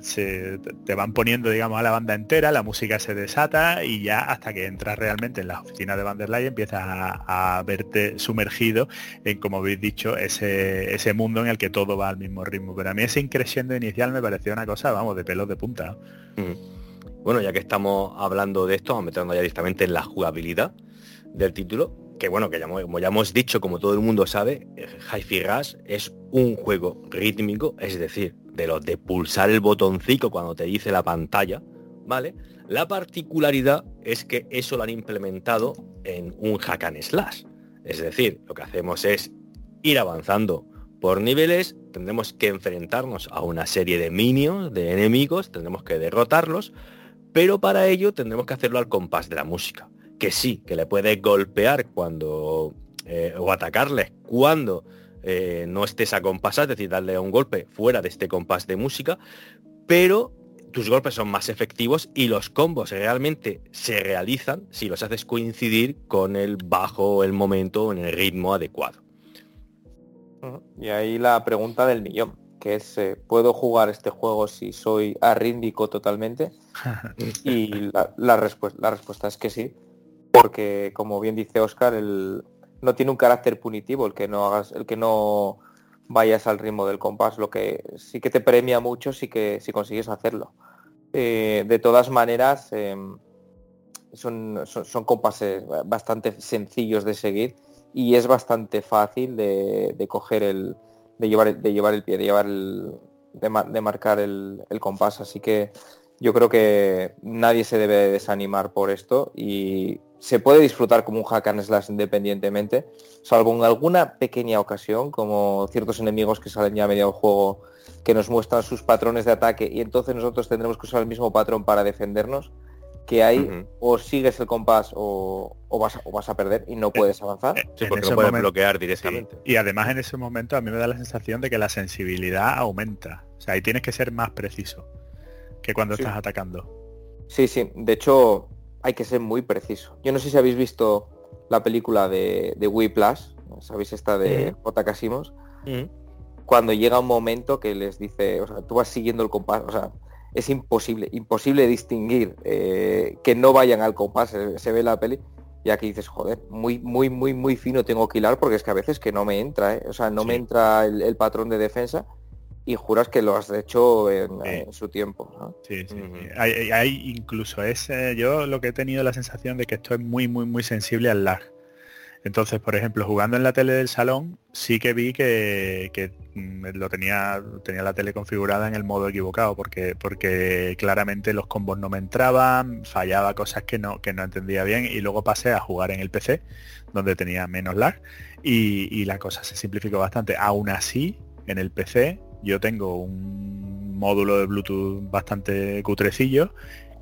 se, te van poniendo, digamos, a la banda entera, la música se desata y ya hasta que entras realmente en la oficina de Vanderlei empiezas a, verte sumergido en, como habéis dicho, ese, ese mundo en el que todo va al mismo ritmo. Pero a mí ese increciendo inicial me pareció una cosa, vamos, de pelos de punta. Mm. Bueno, ya que estamos hablando de esto, vamos metiendo ya directamente en la jugabilidad del título, que bueno, que ya, como ya hemos dicho, como todo el mundo sabe, Hi-Fi Rush es un juego rítmico, es decir, de los de pulsar el botoncito cuando te dice la pantalla, ¿vale? La particularidad es que eso lo han implementado en un hack and slash. Es decir, lo que hacemos es ir avanzando por niveles, tendremos que enfrentarnos a una serie de minions, de enemigos, tendremos que derrotarlos, pero para ello tendremos que hacerlo al compás de la música que sí, que le puedes golpear cuando eh, o atacarles cuando eh, no estés a compás, es decir, darle un golpe fuera de este compás de música, pero tus golpes son más efectivos y los combos realmente se realizan si los haces coincidir con el bajo, el momento, en el ritmo adecuado. Y ahí la pregunta del millón, que es, eh, ¿puedo jugar este juego si soy arríndico totalmente? y la respuesta es que sí, porque como bien dice Oscar, el, no tiene un carácter punitivo el que no hagas, el que no vayas al ritmo del compás, lo que sí que te premia mucho sí que si consigues hacerlo. Eh, de todas maneras, em, son, son, compases bastante sencillos de seguir y es bastante fácil de, coger el, de llevar, de llevar el pie, de llevar el, de, marcar el, el, compás. Así que yo creo que nadie se debe desanimar por esto y se puede disfrutar como un hack and slash independientemente, salvo en alguna pequeña ocasión, como ciertos enemigos que salen ya a medio del juego que nos muestran sus patrones de ataque y entonces nosotros tendremos que usar el mismo patrón para defendernos, que ahí o sigues el compás o, vas, a, vas, a, perder y no puedes avanzar. Sí, porque no puedes bloquear directamente. Y además en ese momento a mí me da la sensación de que la sensibilidad aumenta. O sea, ahí tienes que ser más preciso que cuando estás atacando. Sí, sí. De hecho, hay que ser muy preciso. Yo no sé si habéis visto la película de, de Wii Plus, ¿sabéis esta de J. Casimos? Cuando llega un momento que les dice, o sea, tú vas siguiendo el compás, o sea, es imposible, imposible distinguir eh, que no vayan al compás, se, ve la peli, y aquí dices, joder, muy, muy, muy, muy fino tengo que hilar porque es que a veces que no me entra, ¿eh? o sea, no me entra el, patrón de defensa y juras que lo has hecho en, su tiempo. Sí, sí. hay, incluso ese, yo lo que he tenido la sensación de que esto es muy, muy, muy sensible al lag. Entonces, por ejemplo, jugando en la tele del salón, sí que vi que, mm, lo tenía, tenía la tele configurada en el modo equivocado, porque, porque claramente los combos no me entraban, fallaba cosas que no, que no entendía bien, y luego pasé a jugar en el PC, donde tenía menos lag, y, y la cosa se simplificó bastante. Aún así, en el PC yo tengo un módulo de Bluetooth bastante cutrecillo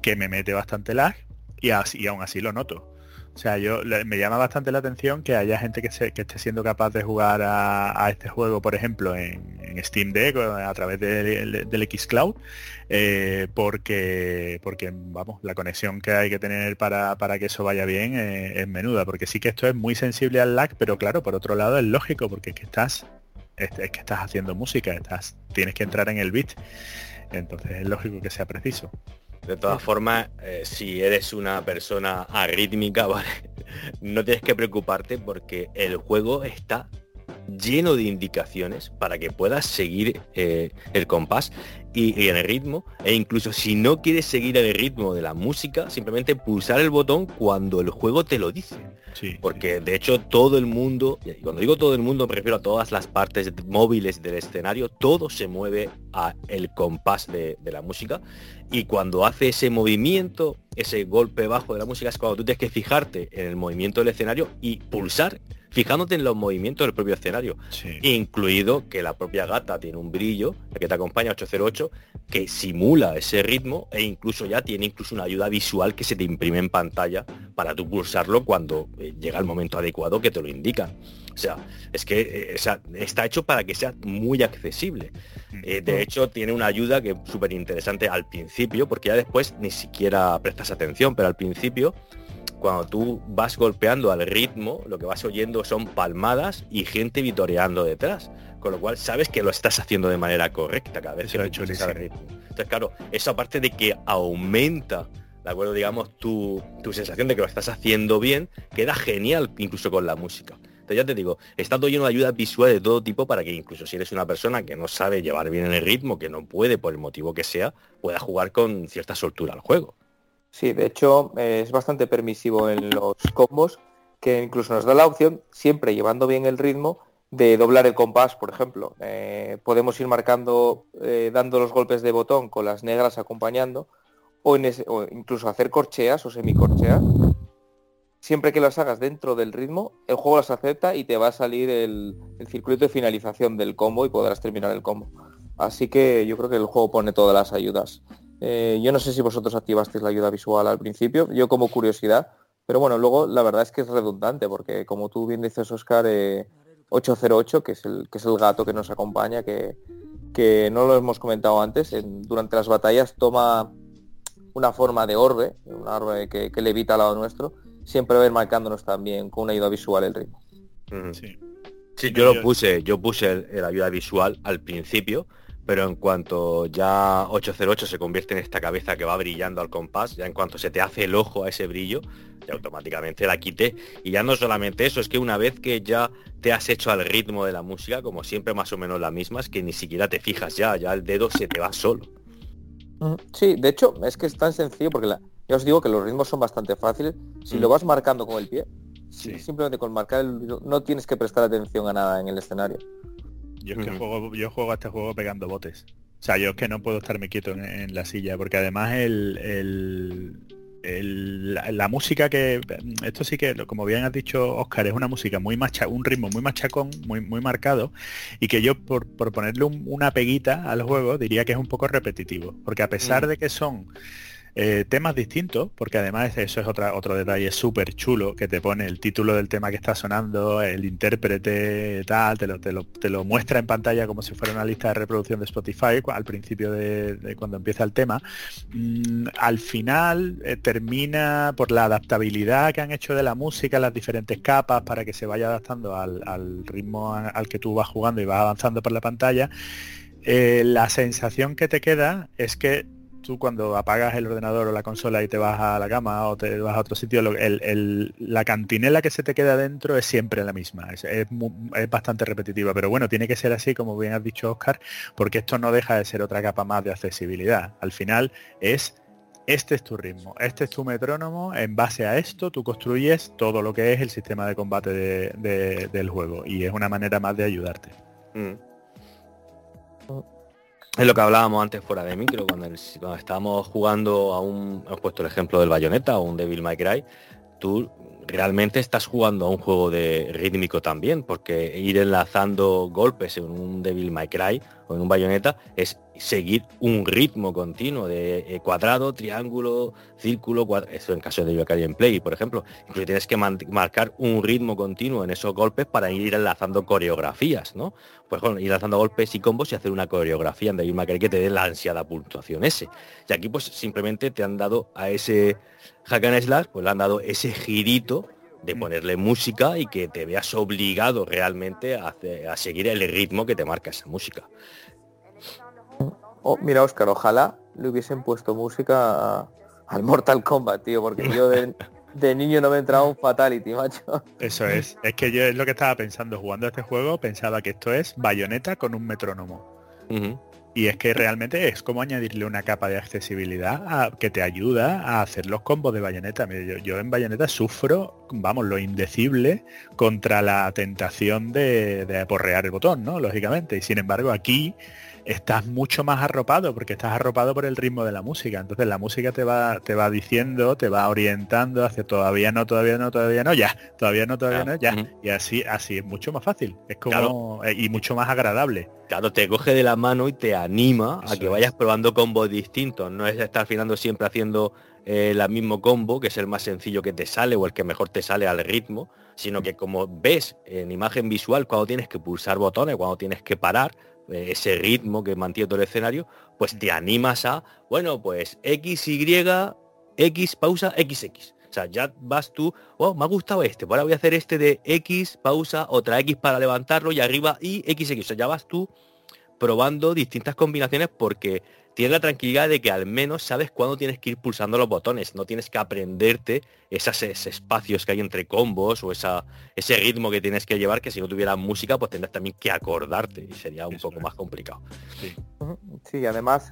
que me mete bastante lag y, así, aún así lo noto. O sea, yo me llama bastante la atención que haya gente que, se, que esté siendo capaz de jugar a, este juego, por ejemplo, en, Steam Deck a través del Xcloud, eh, porque, porque, vamos, la conexión que hay que tener para, que eso vaya bien eh, es menuda, porque sí que esto es muy sensible al lag, pero claro, por otro lado es lógico, porque es que estás es, que estás haciendo música, estás, tienes que entrar en el beat. Entonces es lógico que sea preciso. De todas formas, eh, si eres una persona arrítmica, ¿vale? no tienes que preocuparte porque el juego está lleno de indicaciones para que puedas seguir eh, el compás y, en el ritmo. E incluso si no quieres seguir el ritmo de la música, simplemente pulsar el botón cuando el juego te lo dice. Porque de hecho todo el mundo, y cuando digo todo el mundo me refiero a todas las partes móviles del escenario, todo se mueve a el compás de, de la música. Y cuando hace ese movimiento, ese golpe bajo de la música, es cuando tú tienes que fijarte en el movimiento del escenario y pulsar fijándote en los movimientos del propio escenario, incluido que la propia gata tiene un brillo, la que te acompaña 808, que simula ese ritmo e incluso ya tiene incluso una ayuda visual que se te imprime en pantalla para tú pulsarlo cuando eh, llega el momento adecuado que te lo indica. O sea, es que eh, está hecho para que sea muy accesible. Mm. Eh, de hecho, tiene una ayuda que es súper interesante al principio, porque ya después ni siquiera prestas atención, pero al principio cuando tú vas golpeando al ritmo, lo que vas oyendo son palmadas y gente vitoreando detrás. Con lo cual sabes que lo estás haciendo de manera correcta cada vez que lo hecho el ritmo. Entonces, claro, eso aparte de que aumenta, de acuerdo, digamos, tu, tu sensación de que lo estás haciendo bien, queda genial incluso con la música. Entonces ya te digo, está todo lleno de ayudas visuales de todo tipo para que incluso si eres una persona que no sabe llevar bien el ritmo, que no puede por el motivo que sea, pueda jugar con cierta soltura al juego. Sí, de hecho eh, es bastante permisivo en los combos, que incluso nos da la opción, siempre llevando bien el ritmo, de doblar el compás, por ejemplo. Eh, podemos ir marcando, eh, dando los golpes de botón con las negras acompañando, o, incluso hacer corcheas o semicorcheas. Siempre que las hagas dentro del ritmo, el juego las acepta y te va a salir el, el circuito de finalización del combo y podrás terminar el combo. Así que yo creo que el juego pone todas las ayudas. Eh, yo no sé si vosotros activasteis la ayuda visual al principio, yo como curiosidad, pero bueno, luego la verdad es que es redundante, porque como tú bien dices, Oscar, 808, eh, que es, el, que es el gato que nos acompaña, que, que no lo hemos comentado antes, durante las batallas toma una forma de orbe, un orbe que, que levita al lado nuestro, siempre va a ir marcándonos también con una ayuda visual el ritmo. Sí. sí, yo lo puse, yo puse la ayuda visual al principio, pero en cuanto ya 808 se convierte en esta cabeza que va brillando al compás, ya en cuanto se te hace el ojo a ese brillo, ya automáticamente la quité. Y ya no solamente eso, es que una vez que ya te has hecho al ritmo de la música, como siempre más o menos la misma, es que ni siquiera te fijas ya, ya el dedo se te va solo. Mm, sí, de hecho es que es tan sencillo porque la, ya os digo que los ritmos son bastante fáciles. Si lo mm. vas marcando con el pie, simplemente con marcar el no tienes que prestar atención a nada en el escenario. Yo es que juego, yo juego a este juego pegando botes. O sea, yo es que no puedo estarme quieto en, la silla, porque además el, la, música que esto sí que como bien has dicho Oscar es una música muy macha un ritmo muy machacón muy muy marcado y que yo por, ponerle una peguita al juego diría que es un poco repetitivo porque a pesar de que son eh, temas distintos, porque además eso es otro detalle súper chulo, que te pone el título del tema que está sonando, el intérprete tal, te lo, te lo, muestra en pantalla como si fuera una lista de reproducción de Spotify al principio de, cuando empieza el tema. Mm, al final eh, termina por la adaptabilidad que han hecho de la música, las diferentes capas para que se vaya adaptando al, ritmo al que tú vas jugando y vas avanzando por la pantalla. Eh, la sensación que te queda es que tú cuando apagas el ordenador o la consola y te vas a la cama o te vas a otro sitio, la cantinela que se te queda dentro es siempre la misma, es, bastante repetitiva, pero bueno, tiene que ser así, como bien has dicho Oscar, porque esto no deja de ser otra capa más de accesibilidad. Al final es este es tu ritmo, este es tu metrónomo, en base a esto tú construyes todo lo que es el sistema de combate del juego y es una manera más de ayudarte. Mm. Es lo que hablábamos antes fuera de micro, cuando, cuando estábamos jugando a un, hemos puesto el ejemplo del Bayonetta o un Devil May Cry, tú realmente estás jugando a un juego de rítmico también, porque ir enlazando golpes en un Devil May Cry o en un bayoneta es seguir un ritmo continuo de eh, cuadrado, triángulo, círculo, eso en caso de Cry en Play, por ejemplo. Incluso tienes que marcar un ritmo continuo en esos golpes para ir enlazando coreografías, ¿no? Pues bueno, ir lanzando golpes y combos y hacer una coreografía en Devil May Cry que te dé la ansiada puntuación ese. Y aquí pues simplemente te han dado a ese Hack and Slash, pues le han dado ese girito de mm. ponerle música y que te veas obligado realmente a, seguir el ritmo que te marca esa música. Oh, mira, Oscar, ojalá le hubiesen puesto música al Mortal Kombat, tío, porque yo de, De niño no me entraba un Fatality, macho. Eso es. Es que yo es lo que estaba pensando jugando a este juego, pensaba que esto es bayoneta con un metrónomo. Y es que realmente es como añadirle una capa de accesibilidad que te ayuda a hacer los combos de bayoneta. Yo, en bayoneta sufro, vamos, lo indecible contra la tentación de, de aporrear el botón, ¿no? Lógicamente. Y sin embargo aquí estás mucho más arropado porque estás arropado por el ritmo de la música. Entonces la música te va, te va diciendo, te va orientando hacia todavía no, todavía no, todavía no, ya, todavía no, todavía no, ya. Y así, así es mucho más fácil. Es como eh, y mucho más agradable. Claro, te coge de la mano y te anima a que vayas probando combos distintos. No es estar finando siempre haciendo eh, el mismo combo, que es el más sencillo que te sale o el que mejor te sale al ritmo, sino que como ves en imagen visual cuando tienes que pulsar botones, cuando tienes que parar, eh, ese ritmo que mantiene todo el escenario, pues te animas a, bueno, pues X, Y, X, pausa, XX. O sea, ya vas tú, oh, me ha gustado este, pues ahora voy a hacer este de X, pausa, otra X para levantarlo y arriba y XX. O sea, ya vas tú probando distintas combinaciones porque tienes la tranquilidad de que al menos sabes cuándo tienes que ir pulsando los botones, no tienes que aprenderte esos, espacios que hay entre combos o esa, ese ritmo que tienes que llevar, que si no tuviera música, pues tendrás también que acordarte y sería un poco más complicado. Sí. además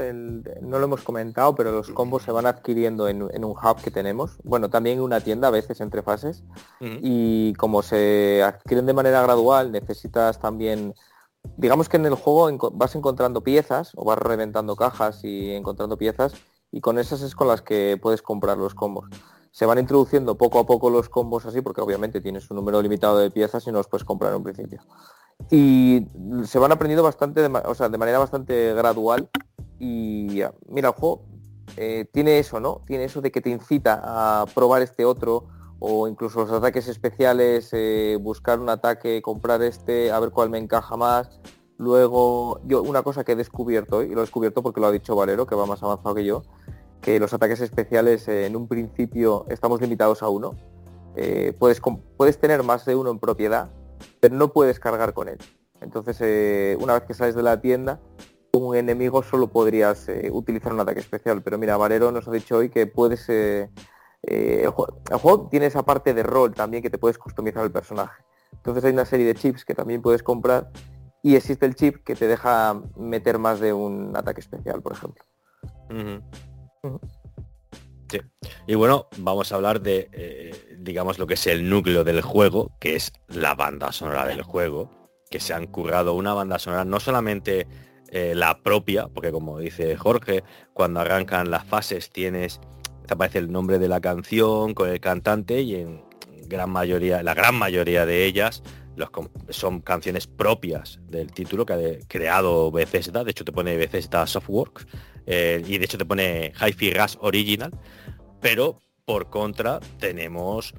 no lo hemos comentado, pero los combos se van adquiriendo en, un hub que tenemos, bueno, también en una tienda a veces entre fases, y como se adquieren de manera gradual, necesitas también digamos que en el juego vas encontrando piezas o vas reventando cajas y encontrando piezas y con esas es con las que puedes comprar los combos. Se van introduciendo poco a poco los combos así porque obviamente tienes un número limitado de piezas y no los puedes comprar en un principio. Y se van aprendiendo bastante, de, o sea, de manera bastante gradual y mira, el juego eh, tiene eso, ¿no? Tiene eso de que te incita a probar este otro o incluso los ataques especiales, eh, buscar un ataque, comprar este, a ver cuál me encaja más. Luego, yo una cosa que he descubierto, y lo he descubierto porque lo ha dicho Valero, que va más avanzado que yo, que los ataques especiales eh, en un principio estamos limitados a uno. Eh, puedes, puedes tener más de uno en propiedad, pero no puedes cargar con él. Entonces, una vez que sales de la tienda, un enemigo solo podrías utilizar un ataque especial. Pero mira, Valero nos ha dicho hoy que puedes eh, el, juego, tiene esa parte de rol también que te puedes customizar el personaje. Entonces hay una serie de chips que también puedes comprar y existe el chip que te deja meter más de un ataque especial, por ejemplo. Sí. Y bueno, vamos a hablar de, eh, digamos, lo que es el núcleo del juego, que es la banda sonora del juego, que se han currado una banda sonora, no solamente eh, la propia, porque como dice Jorge, cuando arrancan las fases tienes aparece el nombre de la canción con el cantante y en gran mayoría, la gran mayoría de ellas son canciones propias del título que ha creado Bethesda, de hecho te pone Bethesda Softworks eh, y de hecho te pone Hi-Fi Rush Original, pero por contra tenemos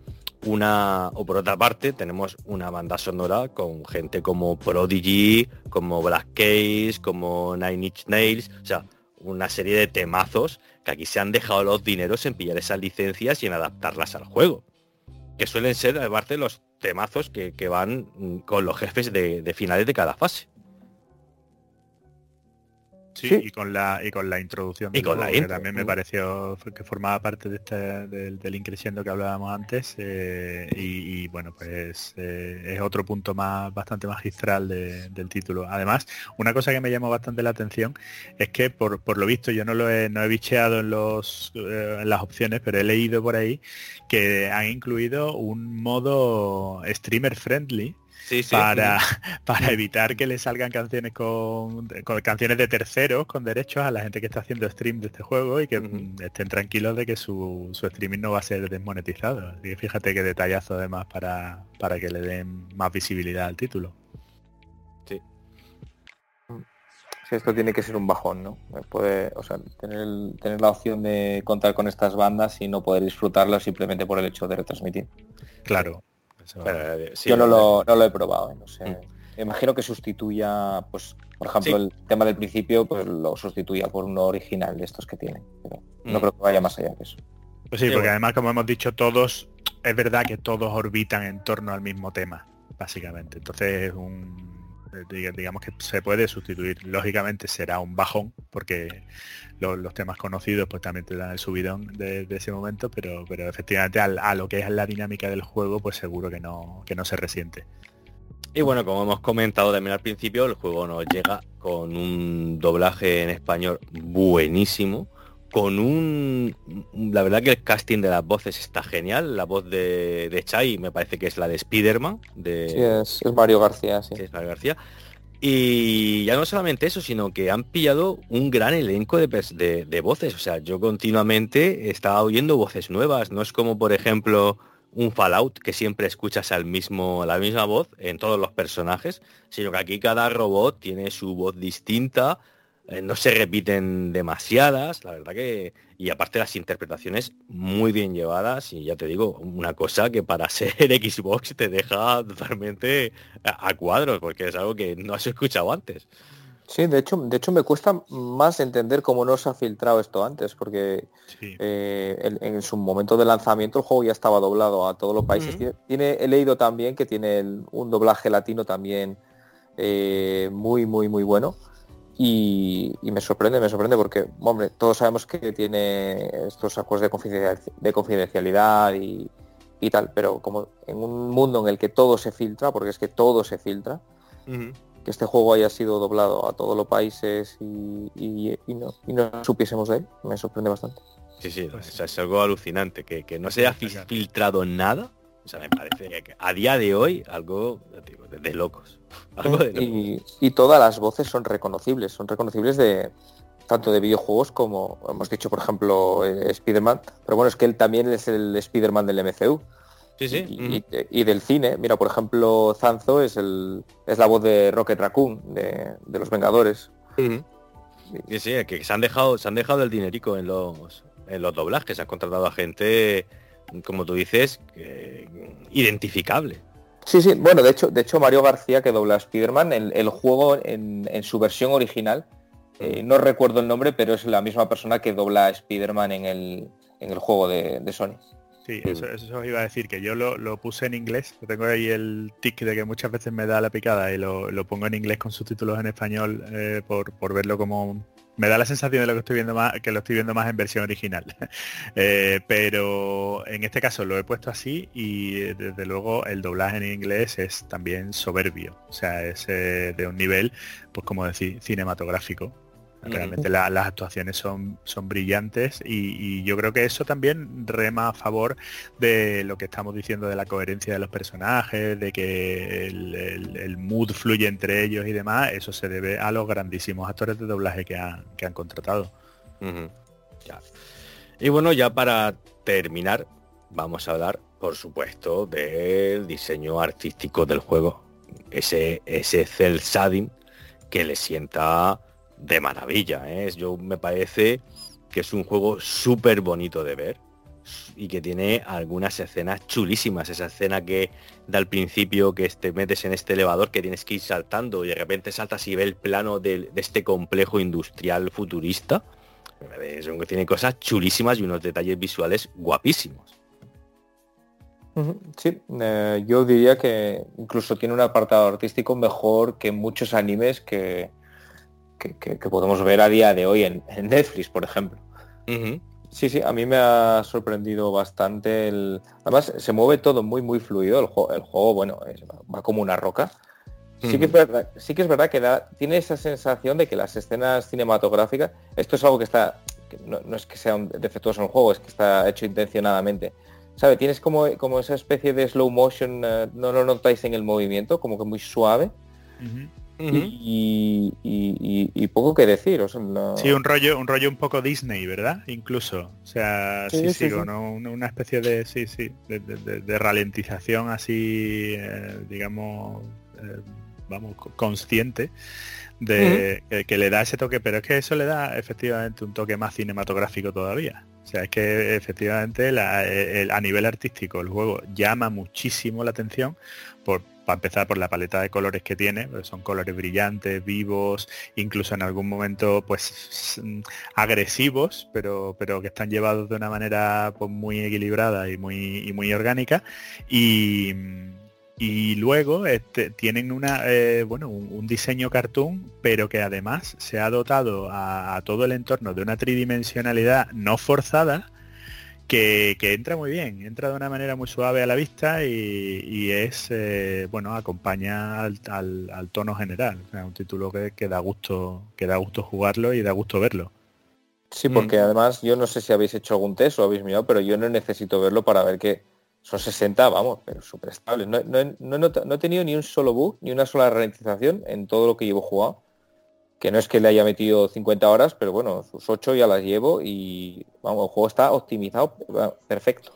una, o por otra parte tenemos una banda sonora con gente como Prodigy, como Black Case, como Nine Inch Nails, o sea, una serie de temazos que aquí se han dejado los dineros en pillar esas licencias y en adaptarlas al juego. Que suelen ser, aparte, los temazos que, van mm, con los jefes de finales de cada fase. Sí, Y, con la, y con la introducción y con la que también me pareció que formaba parte de este, del, del increciendo que hablábamos antes eh, y, bueno pues eh, es otro punto más bastante magistral del título. Además una cosa que me llamó bastante la atención es que por, por lo visto yo no lo he, no he bicheado en los eh, en las opciones pero he leído por ahí que han incluido un modo streamer friendly para, para evitar que le salgan canciones con, canciones de terceros con derechos a la gente que está haciendo stream de este juego y que estén tranquilos de que su, streaming no va a ser desmonetizado. Así que fíjate qué detallazo además para, para que le den más visibilidad al título. Sí. esto tiene que ser un bajón, ¿no? Puede, o sea, tener, tener la opción de contar con estas bandas y no poder disfrutarlas simplemente por el hecho de retransmitir. Claro, eh, Yo no lo, he probado, eh, no sé. Mm. Imagino que sustituya, pues, por ejemplo, el tema del principio, pues lo sustituya por uno original de estos que tiene. Pero no mm. creo que vaya más allá de eso. Pues sí, porque además, como hemos dicho todos, es verdad que todos orbitan en torno al mismo tema, básicamente. Entonces es un, digamos que se puede sustituir. Lógicamente será un bajón, porque los, temas conocidos pues también te dan el subidón de, ese momento, pero, pero efectivamente a lo que es la dinámica del juego, pues seguro que no, que no se resiente. Y bueno, como hemos comentado también al principio, el juego nos llega con un doblaje en español buenísimo, con un... La verdad que el casting de las voces está genial, la voz de, de Chai me parece que es la de Spiderman, de... Sí, es, Mario García, sí. Es Mario García. Y ya no solamente eso, sino que han pillado un gran elenco de, de, voces. O sea, yo continuamente estaba oyendo voces nuevas. No es como, por ejemplo, un Fallout que siempre escuchas al mismo, la misma voz en todos los personajes, sino que aquí cada robot tiene su voz distinta, eh, no se repiten demasiadas, la verdad que, y aparte las interpretaciones muy bien llevadas, y ya te digo, una cosa que para ser Xbox te deja totalmente a, a cuadros, porque es algo que no has escuchado antes. Sí, de hecho, de hecho me cuesta más entender cómo no se ha filtrado esto antes, porque eh, en, su momento de lanzamiento el juego ya estaba doblado a todos los países. tiene, he leído también que tiene un doblaje latino también eh, muy, muy, muy bueno. Y, me sorprende, me sorprende porque, hombre, todos sabemos que tiene estos acuerdos de confidencialidad, y, tal, pero como en un mundo en el que todo se filtra, porque es que todo se filtra, que este juego haya sido doblado a todos los países y, no, supiésemos de él, me sorprende bastante. Sí, sí, pues es algo alucinante, que, no se haya filtrado nada, o sea, me parece que a día de hoy algo de, locos. Y, todas las voces son reconocibles, son reconocibles de tanto de videojuegos como hemos dicho, por ejemplo, eh, Spider-Man, pero bueno, es que él también es el Spider-Man del MCU. Y, del cine, mira, por ejemplo, Zanzo es el es la voz de Rocket Raccoon, de, los Vengadores. Sí, sí, que se han dejado, se han dejado el dinerico en los en los doblajes, se han contratado a gente, como tú dices, identificable. Sí, sí, bueno, de hecho, de hecho Mario García que dobla a Spider-Man, el, juego en, su versión original, eh, no recuerdo el nombre, pero es la misma persona que dobla a Spider-Man en el, en el juego de, de Sony. Sí, eso, eso os iba a decir, que yo lo, puse en inglés, tengo ahí el tic de que muchas veces me da la picada y lo, pongo en inglés con subtítulos en español eh, por, verlo como... Me da la sensación de lo que estoy viendo más, que lo estoy viendo más en versión original. Eh, pero en este caso lo he puesto así y eh, desde luego el doblaje en inglés es también soberbio. O sea, es de un nivel, pues como decir, cinematográfico. Realmente las actuaciones son, son brillantes y, yo creo que eso también rema a favor de lo que estamos diciendo de la coherencia de los personajes, de que el, mood fluye entre ellos y demás. Eso se debe a los grandísimos actores de doblaje que han, que han contratado. Y bueno, ya para terminar, vamos a hablar, por supuesto, del diseño artístico del juego. Ese, ese cel shading que le sienta de maravilla. ¿eh? Yo me parece que es un juego súper bonito de ver y que tiene algunas escenas chulísimas. Esa escena que da al principio que te metes en este elevador que tienes que ir saltando y de repente saltas y ve el plano de, este complejo industrial futurista. tiene cosas chulísimas y unos detalles visuales guapísimos. Sí, eh, yo diría que incluso tiene un apartado artístico mejor que muchos animes que, que, podemos ver a día de hoy en, Netflix, por ejemplo. Sí, sí, a mí me ha sorprendido bastante. El... Además, se mueve todo muy, muy fluido. El, juego, el juego bueno, va como una roca. Sí que, es verdad, sí que es verdad que tiene esa sensación de que las escenas cinematográficas, esto es algo que está, no, es que sea un defectuoso en el juego, es que está hecho intencionadamente. ¿Sabe? Tienes como, como esa especie de slow motion, eh, no lo notáis en el movimiento, como que muy suave y, poco que decir. O Sí, un rollo, un rollo un poco Disney, ¿verdad? Incluso. O sea, sí, sí, una especie de, sí, sí, de, ralentización así, eh, digamos, eh, vamos, consciente de que, le da ese toque, pero es que eso le da efectivamente un toque más cinematográfico todavía. O sea, es que efectivamente a nivel artístico el juego llama muchísimo la atención por, para empezar por la paleta de colores que tiene, pues son colores brillantes, vivos, incluso en algún momento pues agresivos, pero, pero que están llevados de una manera pues, muy equilibrada y muy, muy orgánica. Y, y luego este, tienen una, eh, bueno, un, diseño cartoon, pero que además se ha dotado a, todo el entorno de una tridimensionalidad no forzada que, entra muy bien, entra de una manera muy suave a la vista y, es, eh, bueno, acompaña al, tono general. O sea, un título que, da gusto, que da gusto jugarlo y da gusto verlo. Sí, porque mm. además yo no sé si habéis hecho algún test o habéis mirado, pero yo no necesito verlo para ver que son 60, vamos, pero súper estables. No, he tenido ni un solo bug, ni una sola ralentización en todo lo que llevo jugado. Que no es que le haya metido 50 horas, pero bueno, sus 8 ya las llevo y vamos, el juego está optimizado perfecto.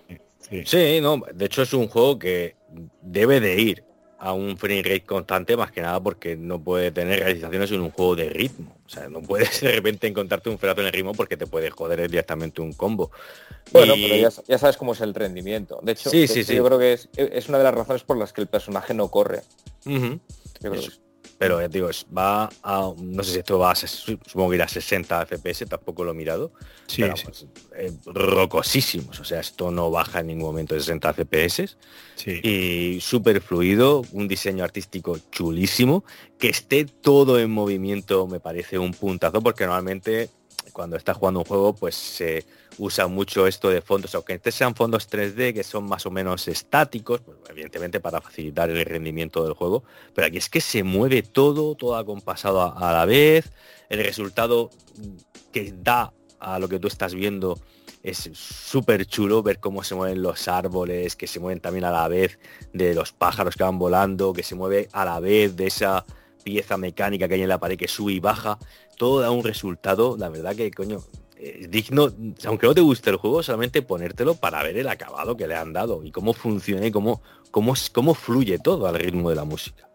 Sí. no, de hecho es un juego que debe de ir a un frame rate constante más que nada porque no puede tener realizaciones en un juego de ritmo. O sea, no puedes de repente encontrarte un ferato en el ritmo porque te puede joder directamente un combo. Bueno, pero ya, sabes cómo es el rendimiento. De hecho, sí, sí, yo creo que es, una de las razones por las que el personaje no corre. Pero ya digo, va a, no sé si esto va a, supongo que irá a 60 FPS, tampoco lo he mirado. Sí, pues, eh, rocosísimos, o sea, esto no baja en ningún momento de 60 FPS. Sí. Y súper fluido, un diseño artístico chulísimo, que esté todo en movimiento me parece un puntazo, porque normalmente cuando estás jugando un juego, pues se usa mucho esto de fondos, aunque estos sean fondos 3D que son más o menos estáticos, pues, evidentemente para facilitar el rendimiento del juego, pero aquí es que se mueve todo, todo acompasado a, a la vez, el resultado que da a lo que tú estás viendo es súper chulo ver cómo se mueven los árboles, que se mueven también a la vez de los pájaros que van volando, que se mueve a la vez de esa pieza mecánica que hay en la pared que sube y baja, todo da un resultado, la verdad que coño, digno, aunque no te guste el juego, solamente ponértelo para ver el acabado que le han dado y cómo funciona y cómo, cómo, cómo fluye todo al ritmo de la música.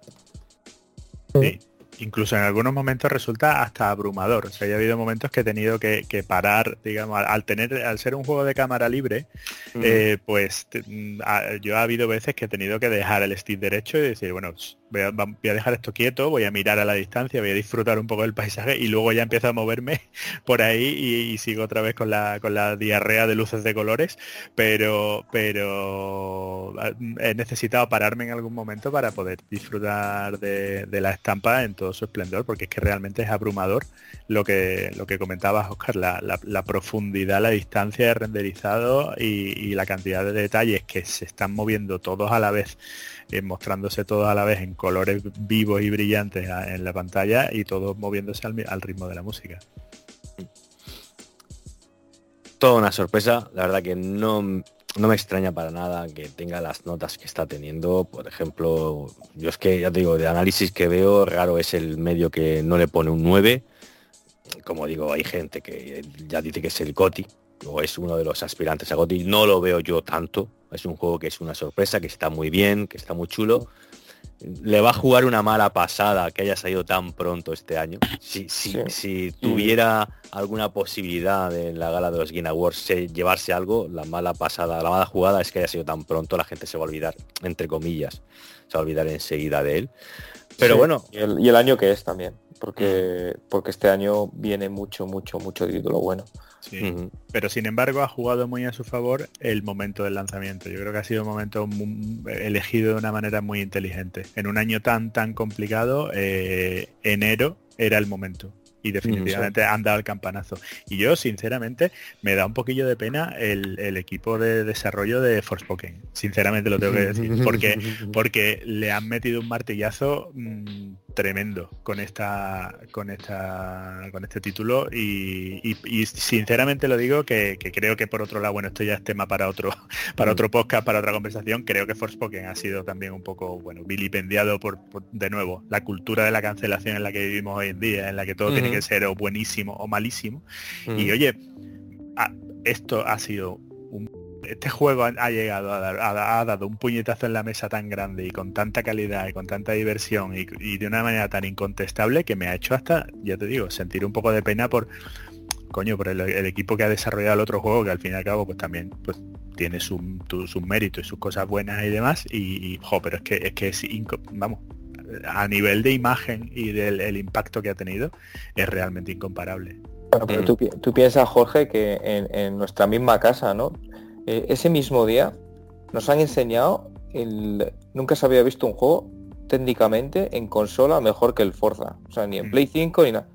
Sí incluso en algunos momentos resulta hasta abrumador. O sea, ha habido momentos que he tenido que, parar, digamos, al, tener, al ser un juego de cámara libre, eh, pues mm, yo ha habido veces que he tenido que dejar el stick derecho y decir, bueno, voy a, dejar esto quieto, voy a mirar a la distancia, voy a disfrutar un poco del paisaje y luego ya empiezo a moverme por ahí y, sigo otra vez con la, con la diarrea de luces de colores, pero, pero ah, he necesitado pararme en algún momento para poder disfrutar de, la estampa en todo su esplendor, porque es que realmente es abrumador lo que, lo que comentabas, Oscar, la, profundidad, la distancia de renderizado y, la cantidad de detalles que se están moviendo todos a la vez, eh, mostrándose todos a la vez en colores vivos y brillantes en la pantalla y todos moviéndose al, ritmo de la música toda una sorpresa. La verdad que no, no me extraña para nada que tenga las notas que está teniendo. Por ejemplo, yo es que ya digo, de análisis que veo, raro es el medio que no le pone un 9. Como digo, hay gente que ya dice que es el GOTI o es uno de los aspirantes a GOTI. No lo veo yo tanto. Es un juego que es una sorpresa, que está muy bien, que está muy chulo le va a jugar una mala pasada que haya salido tan pronto este año. Si, si, tuviera alguna posibilidad de en la gala de los Game Awards llevarse algo, la mala pasada, la mala jugada es que haya sido tan pronto, la gente se va a olvidar, entre comillas, se va a olvidar enseguida de él. Pero bueno. Y el, año que es también, porque, porque este año viene mucho, mucho, mucho título bueno. Pero sin embargo ha jugado muy a su favor el momento del lanzamiento. Yo creo que ha sido un momento elegido de una manera muy inteligente. En un año tan tan complicado, eh, enero era el momento y definitivamente han dado el campanazo. Y yo, sinceramente, me da un poquillo de pena el, equipo de desarrollo de Forspoken. Sinceramente lo tengo que decir. Porque, porque le han metido un martillazo mm, tremendo con esta con esta con este título y, sinceramente lo digo que, creo que por otro lado bueno esto ya es tema para otro para otro podcast para otra conversación. Creo que Forspoken ha sido también un poco bueno vilipendiado por, de nuevo la cultura de la cancelación en la que vivimos hoy en día en la que todo tiene que ser o buenísimo o malísimo. Y oye esto ha sido este juego ha, llegado a dar, ha, dado un puñetazo en la mesa tan grande y con tanta calidad y con tanta diversión y, de una manera tan incontestable que me ha hecho hasta, ya te digo, sentir un poco de pena por coño, por el, equipo que ha desarrollado el otro juego, que al fin y al cabo pues también pues tiene sus su méritos y sus cosas buenas y demás. Y, jo, pero es que es que es vamos, a nivel de imagen y del impacto que ha tenido, es realmente incomparable. Bueno, pero mm. tú, piensas, Jorge, que en, en, nuestra misma casa, ¿no? Eh, ese mismo día nos han enseñado el, nunca se había visto un juego técnicamente en consola mejor que el Forza. O sea, ni en Mm. Play 5 ni nada.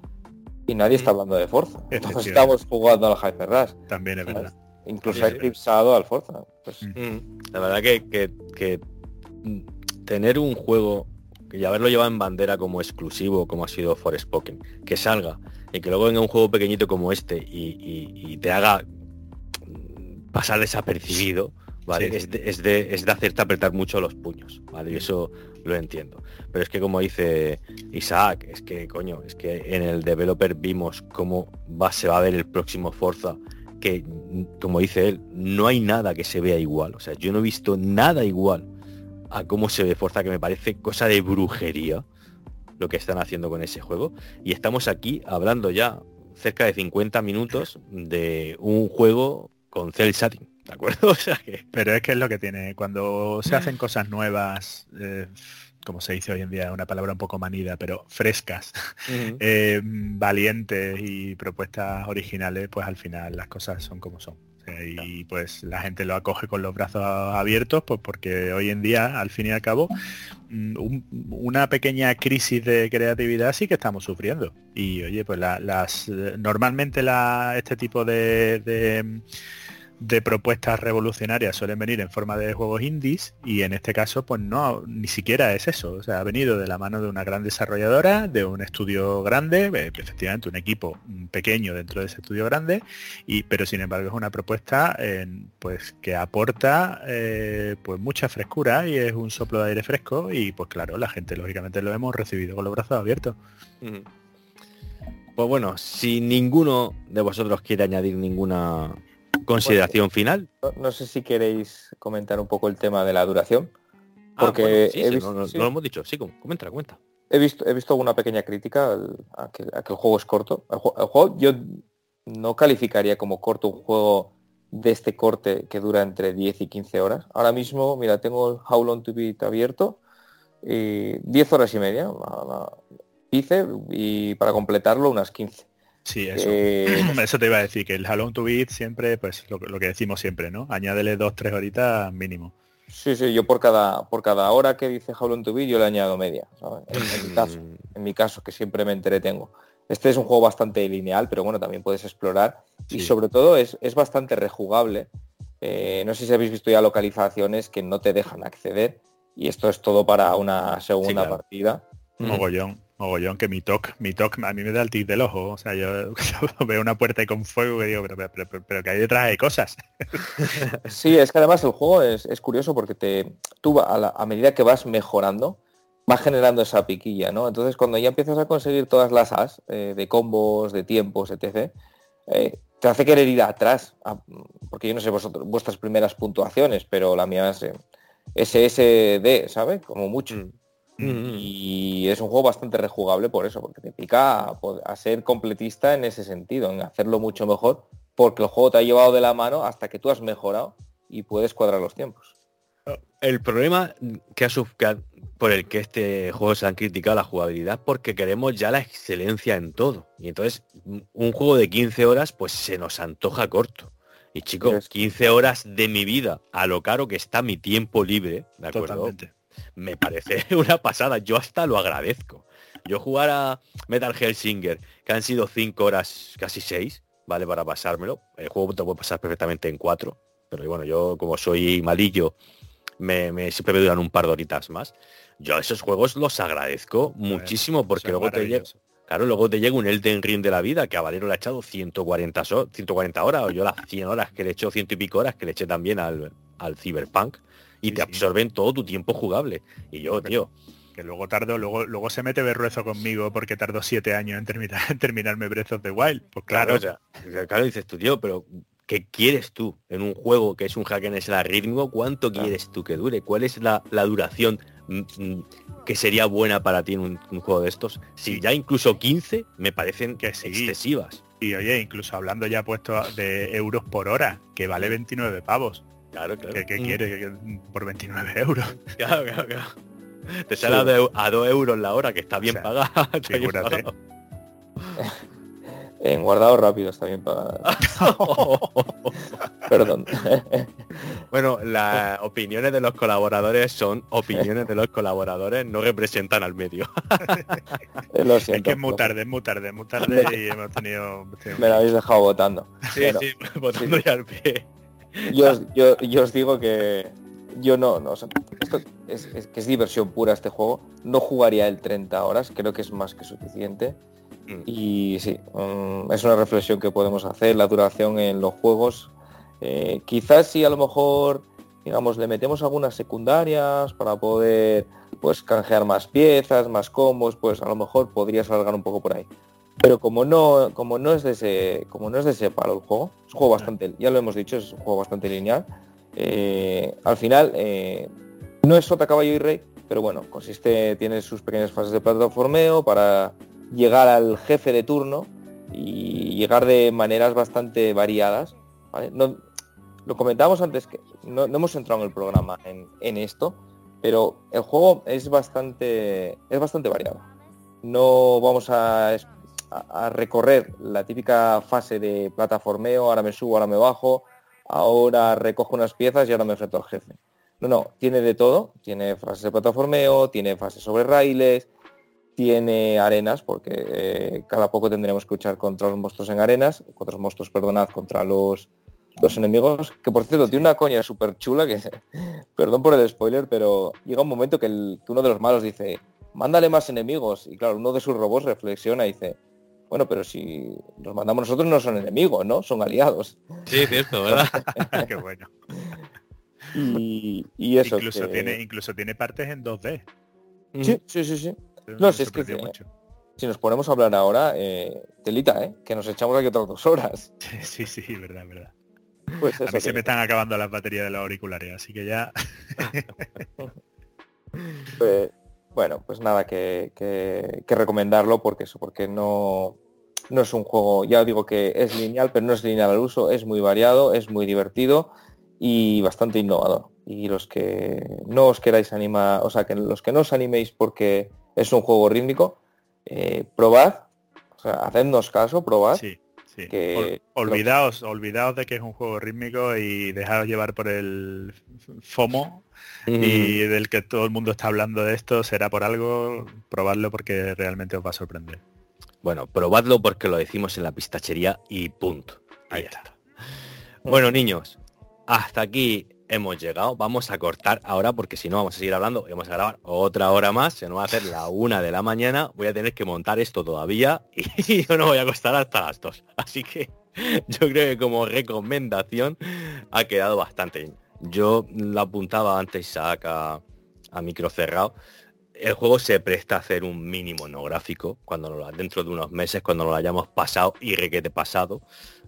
Y nadie está hablando de Forza. Todos Efectivamente. estamos jugando al Hyper Rush. También es verdad. Incluso ha eclipsado al Forza. Pues, Mm. Mm, La verdad que, que- que, mm, tener un juego ya haberlo llevado en bandera como exclusivo, como ha sido Forspoken, que salga y que luego venga un juego pequeñito como este y, y- y te haga mm, pasar desapercibido, ¿vale? Sí. Es, de, es, de, es de hacerte apretar mucho los puños, ¿vale? Y eso lo entiendo. Pero es que como dice Isaac, es que coño, es que en el developer vimos cómo va, se va a ver el próximo Forza que, como dice él, no hay nada que se vea igual. O sea, yo no he visto nada igual a cómo se ve Forza, que me parece cosa de brujería lo que están haciendo con ese juego. Y estamos aquí hablando ya cerca de 50 minutos de un juego con cel shading, ¿de acuerdo? O sea que... Pero es que es lo que tiene. Cuando se hacen cosas nuevas, eh, como se dice hoy en día, una palabra un poco manida, pero frescas, eh, valientes y propuestas originales, pues al final las cosas son como son. Y pues la gente lo acoge con los brazos abiertos, pues porque hoy en día, al fin y al cabo, mm, un- una pequeña crisis de creatividad sí que estamos sufriendo. Y oye, pues la- las eh, normalmente la, este tipo de, de propuestas revolucionarias suelen venir en forma de juegos indies y en este caso pues no, ni siquiera es eso. O sea, ha venido de la mano de una gran desarrolladora, de un estudio grande, eh, efectivamente un equipo pequeño dentro de ese estudio grande, y, pero sin embargo es una propuesta eh, pues que aporta eh, pues mucha frescura y es un soplo de aire fresco y pues claro, la gente lógicamente lo hemos recibido con los brazos abiertos. Pues bueno, si ninguno de vosotros quiere añadir ninguna consideración final. no, no sé si queréis comentar un poco el tema de la duración. Ah, Porque bueno, sí, he sí, visto- no, no- sí. no lo hemos dicho, sí, com- comenta, comenta. He visto, he visto una pequeña crítica al- a, que, a que el juego es corto. El, ju- el juego yo no calificaría como corto un juego de este corte que dura entre 10 y 15 horas. Ahora mismo, mira, tengo el How Long to Beat abierto, y 10 horas y media hice y para completarlo unas 15. Sí, eso. Eh, Eso te iba a decir, que el Halo to Beat siempre, pues lo, lo que decimos siempre, ¿no? Añádele dos, tres horitas mínimo. sí, sí, yo por cada, por cada hora que dice How Long to Beat yo le añado media. ¿sabes? En, en mi caso. Mm, en mi caso, que siempre me entretengo. Este es un juego bastante lineal, pero bueno, también puedes explorar y Sí. sobre todo es, es bastante rejugable. Eh, no sé si habéis visto ya localizaciones que no te dejan acceder y esto es todo para una segunda claro. partida. Mogollón, mogollón, que mi toque, mi toque a mí me da el tic del ojo. O sea, yo, yo veo una puerta ahí con fuego y digo, pero, pero, pero- pero que hay detrás hay cosas. Sí, es que además el juego es, es curioso porque te, tú a, la- a medida que vas mejorando, va generando esa piquilla, ¿no? Entonces cuando ya empiezas a conseguir todas las as eh, de combos, de tiempos, etc., eh, te hace querer ir atrás, a- porque yo no sé vosotros, vuestras primeras puntuaciones, pero la mía es eh, SSD, ¿sabes? Como mucho. mm, mm, Y es un juego bastante rejugable por eso, porque te pica a, ser completista en ese sentido, en hacerlo mucho mejor, porque el juego te ha llevado de la mano hasta que tú has mejorado y puedes cuadrar los tiempos. El problema que ha, que ha- por el que este juego se han criticado la jugabilidad porque queremos ya la excelencia en todo. Y entonces un un juego de 15 horas pues se nos antoja corto. Y chicos, Es- 15 horas de mi vida a lo caro que está mi tiempo libre, ¿de acuerdo? Totalmente. Me parece una pasada. Yo hasta lo agradezco. Yo jugar a Metal Hellsinger, que han sido 5 horas, casi 6, ¿vale? Para pasármelo. El juego te puede pasar perfectamente en 4. Pero bueno, yo como soy malillo, me, me- siempre me duran un par de horitas más. Yo a esos juegos los agradezco muchísimo porque luego te llega, claro, luego te llega un Elden Ring de la vida que a Valero le ha echado 140, so- 140 horas, o yo las 100 horas que le he hecho, ciento y pico horas que le eché también al, al Cyberpunk y Sí, te sí. absorben todo tu tiempo jugable. Y yo, tío, Que luego tardo, luego, luego se mete berruezo conmigo porque tardó siete años en terminar, en terminarme Breath of the Wild. Pues claro, claro, o sea, claro, dices tú, tío, pero ¿qué quieres tú en un juego que es un hack and slash rítmico? ¿Cuánto Claro. quieres tú que dure? ¿Cuál es la, la duración mm, mm, que sería buena para ti en un, un juego de estos? Si ya incluso 15 me parecen Que sí. excesivas. y oye, incluso hablando ya puesto de euros por hora, que vale 29 pavos. Claro, claro. ¿Qué, qué Mm, quiere por 29 euros? Claro, claro, claro. Te sale a, do- a 2 euros la hora, que está bien sea, pagada. está bien figúrate. pagado. En guardado rápido está bien pagada. Perdón. bueno, las opiniones de los colaboradores son opiniones de los colaboradores, no representan al medio. Lo siento, es que es muy tarde, es muy tarde, muy tarde y hemos tenido... Me lo habéis dejado votando. Sí, sí, votando ya al pie. Yo, yo, yo os digo que yo no, no, esto es, que es diversión pura este juego. No jugaría el 30 horas, creo que es más que suficiente. Mm. Y sí, mm, es una reflexión que podemos hacer, la duración en los juegos. Eh, quizás si a lo mejor, digamos, le metemos algunas secundarias para poder pues canjear más piezas, más combos, pues a lo mejor podría salgar un poco por ahí. Pero como no, como no es de ese, como no es de ese palo el juego, es un juego bastante, ya lo hemos dicho, es un juego bastante lineal eh, al final, eh, no es sota caballo y rey, pero bueno, consiste, tiene sus pequeñas fases de plataformeo para llegar al jefe de turno y llegar de maneras bastante variadas. lo comentábamos antes que no, hemos entrado en el programa en, esto, pero el juego es bastante, es bastante variado. No vamos a, a recorrer la típica fase de plataformeo, ahora me subo, ahora me bajo, ahora recojo unas piezas y ahora me enfrento al jefe. No, no, tiene de todo, tiene fases de plataformeo, tiene fases sobre raíles, tiene arenas, porque eh, cada poco tendremos que luchar contra los monstruos en arenas, contra los monstruos, perdonad, contra los, los enemigos, que por cierto tiene una coña súper chula que, perdón por el spoiler, pero llega un momento que, que uno de los malos dice, mándale más enemigos, y claro, uno de sus robots reflexiona y dice, bueno, pero si nos mandamos nosotros no son enemigos, ¿no? Son aliados. Sí, cierto, ¿verdad? Qué bueno. Y, eso. Incluso, tiene, incluso tiene partes en 2D. Sí, sí, sí, sí. No, si es que si nos ponemos a hablar ahora, eh, telita, ¿eh? Que nos echamos aquí otras dos horas. Sí, sí, verdad, verdad. Pues a mí se me están acabando las baterías de los auriculares, así que ya... pues, bueno, pues nada, que, recomendarlo porque eso, porque no, no es un juego, ya digo que es lineal, pero no es lineal al uso, es muy variado, es muy divertido y bastante innovador. Y los que no os queráis animar, o sea, que los que no os animéis porque es un juego rítmico, eh, probad, o sea, hacednos caso, probad. Sí, sí. Que olvidaos, olvidaos de que es un juego rítmico y dejaros llevar por el FOMO y del que todo el mundo está hablando de esto, será por algo, probadlo porque realmente os va a sorprender. Bueno, probadlo porque lo decimos en la pistachería y punto. Ahí está. Bueno, niños, hasta aquí hemos llegado. Vamos a cortar ahora porque si no vamos a seguir hablando y vamos a grabar otra hora más. Se nos va a hacer la una de la mañana. Voy a tener que montar esto todavía y yo no voy a acostar hasta las dos. Así que yo creo que como recomendación ha quedado bastante bien. Yo lo apuntaba antes Isaac a, a micro cerrado. El juego se presta a hacer un mini monográfico cuando lo, dentro de unos meses, cuando lo hayamos pasado y requete pasado.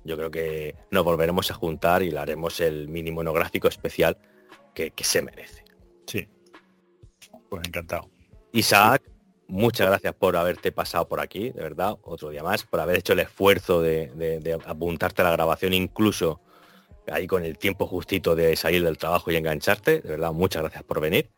Yo creo que nos volveremos a juntar y le haremos el mini monográfico especial que, se merece. Sí. Pues encantado. Isaac, muchas gracias por haberte pasado por aquí, de verdad, otro día más, por haber hecho el esfuerzo de, de apuntarte a la grabación incluso ahí con el tiempo justito de salir del trabajo y engancharte. De verdad, muchas gracias por venir.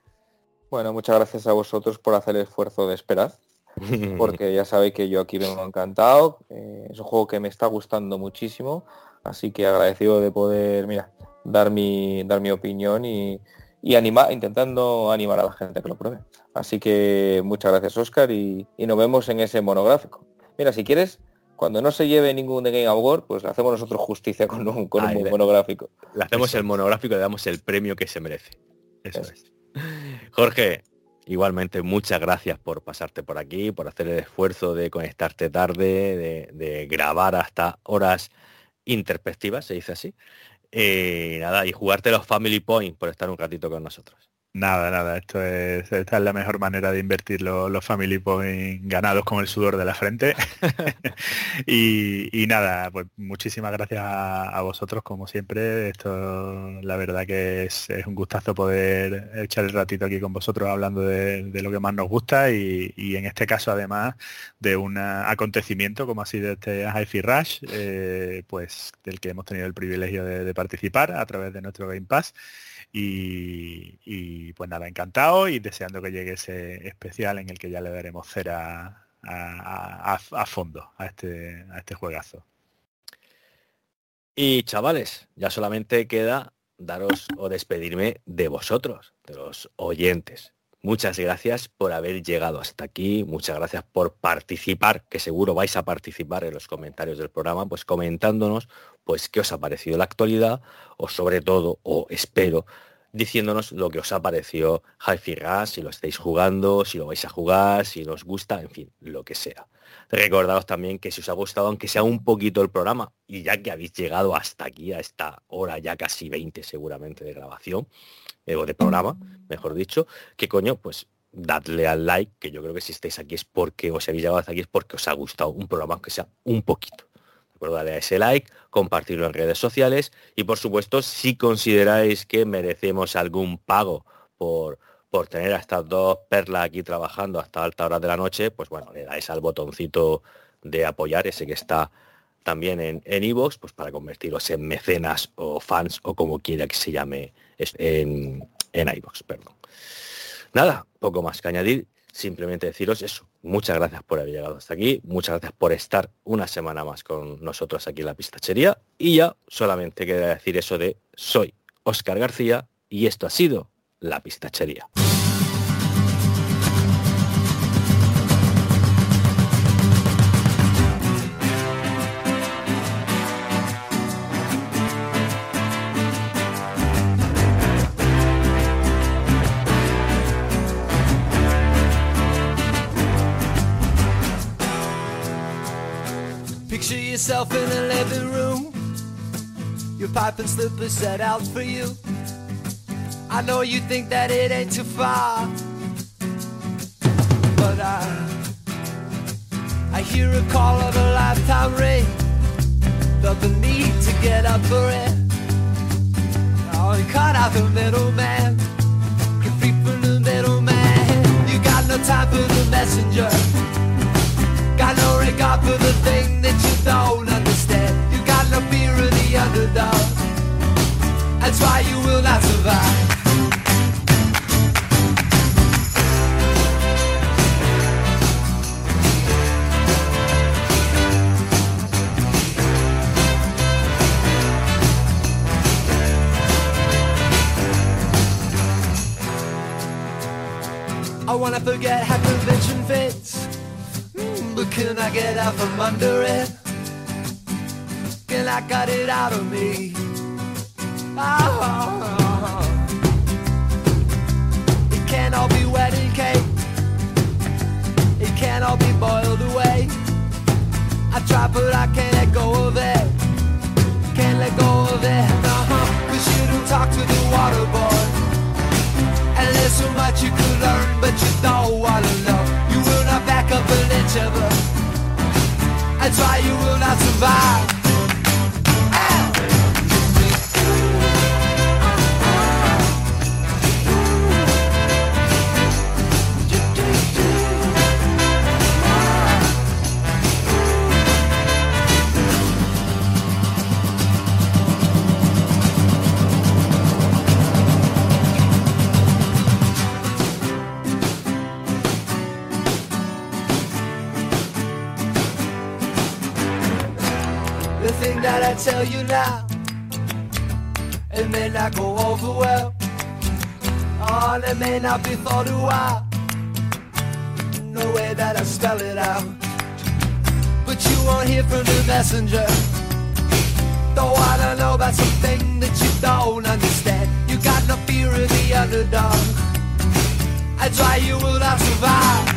Bueno, muchas gracias a vosotros por hacer el esfuerzo de esperar, porque ya sabéis que yo aquí vengo encantado. Eh, es un juego que me está gustando muchísimo, así que agradecido de poder, mira, dar mi, dar mi opinión y, y animar, intentando animar a la gente que lo pruebe. Así que muchas gracias Oscar y, y nos vemos en ese monográfico. Mira, si quieres, cuando no se lleve ningún de Game Award, pues le hacemos nosotros justicia con un, con un monográfico. Le hacemos el monográfico y le damos el premio que se merece. Eso es. Jorge, igualmente muchas gracias por pasarte por aquí, por hacer el esfuerzo de conectarte tarde, de, grabar hasta horas interpectivas, se dice así. Y nada, y jugarte los Family Points por estar un ratito con nosotros. Nada, nada, esto es, esta es la mejor manera de invertir los Family Points ganados con el sudor de la frente. y, nada, pues muchísimas gracias a, vosotros como siempre. Esto la verdad que es, un gustazo poder echar el ratito aquí con vosotros hablando de, lo que más nos gusta y, en este caso además de un acontecimiento como ha sido este hi Rush, eh, pues del que hemos tenido el privilegio de participar a través de nuestro Game Pass. Y, pues nada, encantado y deseando que llegue ese especial en el que ya le daremos cera a, a, fondo a este, a este juegazo. Y chavales, ya solamente queda daros o despedirme de vosotros, de los oyentes. Muchas gracias por haber llegado hasta aquí, muchas gracias por participar, que seguro vais a participar en los comentarios del programa, pues comentándonos pues qué os ha parecido la actualidad o sobre todo, o espero, diciéndonos lo que os ha parecido Hi-Fi Rush, si lo estáis jugando, si lo vais a jugar, si os gusta, en fin, lo que sea. Recordaros también que si os ha gustado, aunque sea un poquito el programa, y ya que habéis llegado hasta aquí, a esta hora ya casi 20 seguramente de grabación, eh, o de programa, mejor dicho, que coño, pues dadle al like, que yo creo que si estáis aquí es porque os habéis llegado hasta aquí, es porque os ha gustado un programa, aunque sea un poquito. Darle a ese like, compartirlo en redes sociales y por supuesto si consideráis que merecemos algún pago por, por tener a estas dos perlas aquí trabajando hasta alta hora de la noche, pues bueno, le dais al botoncito de apoyar, ese que está también en Evox, pues para convertiros en mecenas o fans o como quiera que se llame en, en perdón. Nada, poco más que añadir simplemente deciros eso. Muchas gracias por haber llegado hasta aquí. Muchas gracias por estar una semana más con nosotros aquí en la pistachería. Y ya solamente queda decir eso de soy Oscar García y esto ha sido la pistachería. Yourself in a living room. Your pipe and slippers set out for you. I know you think that it ain't too far. But I, I hear a call of a lifetime ring. Felt the need to get up for it. Oh, you cut out the middleman. You're free from the middleman. You got no time for the messenger. Got no regard for the thing that you don't understand. You got no fear of the underdog. That's why you will not survive. I wanna forget how convention fits hmm, but can I get out from under it? Can I got it out of me? Oh, it can't all be wedding cake. It can't all be boiled away. I try, but I can't let go of it. Can't let go of it. Uh-huh. Cause you don't talk to the water boy. And there's so much you could learn, but you don't wanna know You will not back up an inch of her. That's why you will not survive. Tell you now, it may not go over well. Oh, it may not be thought a while. No way that I spell it out. But you won't hear from the messenger. Though I Don't know about something that you don't understand. You got no fear of the underdog. That's why you will not survive.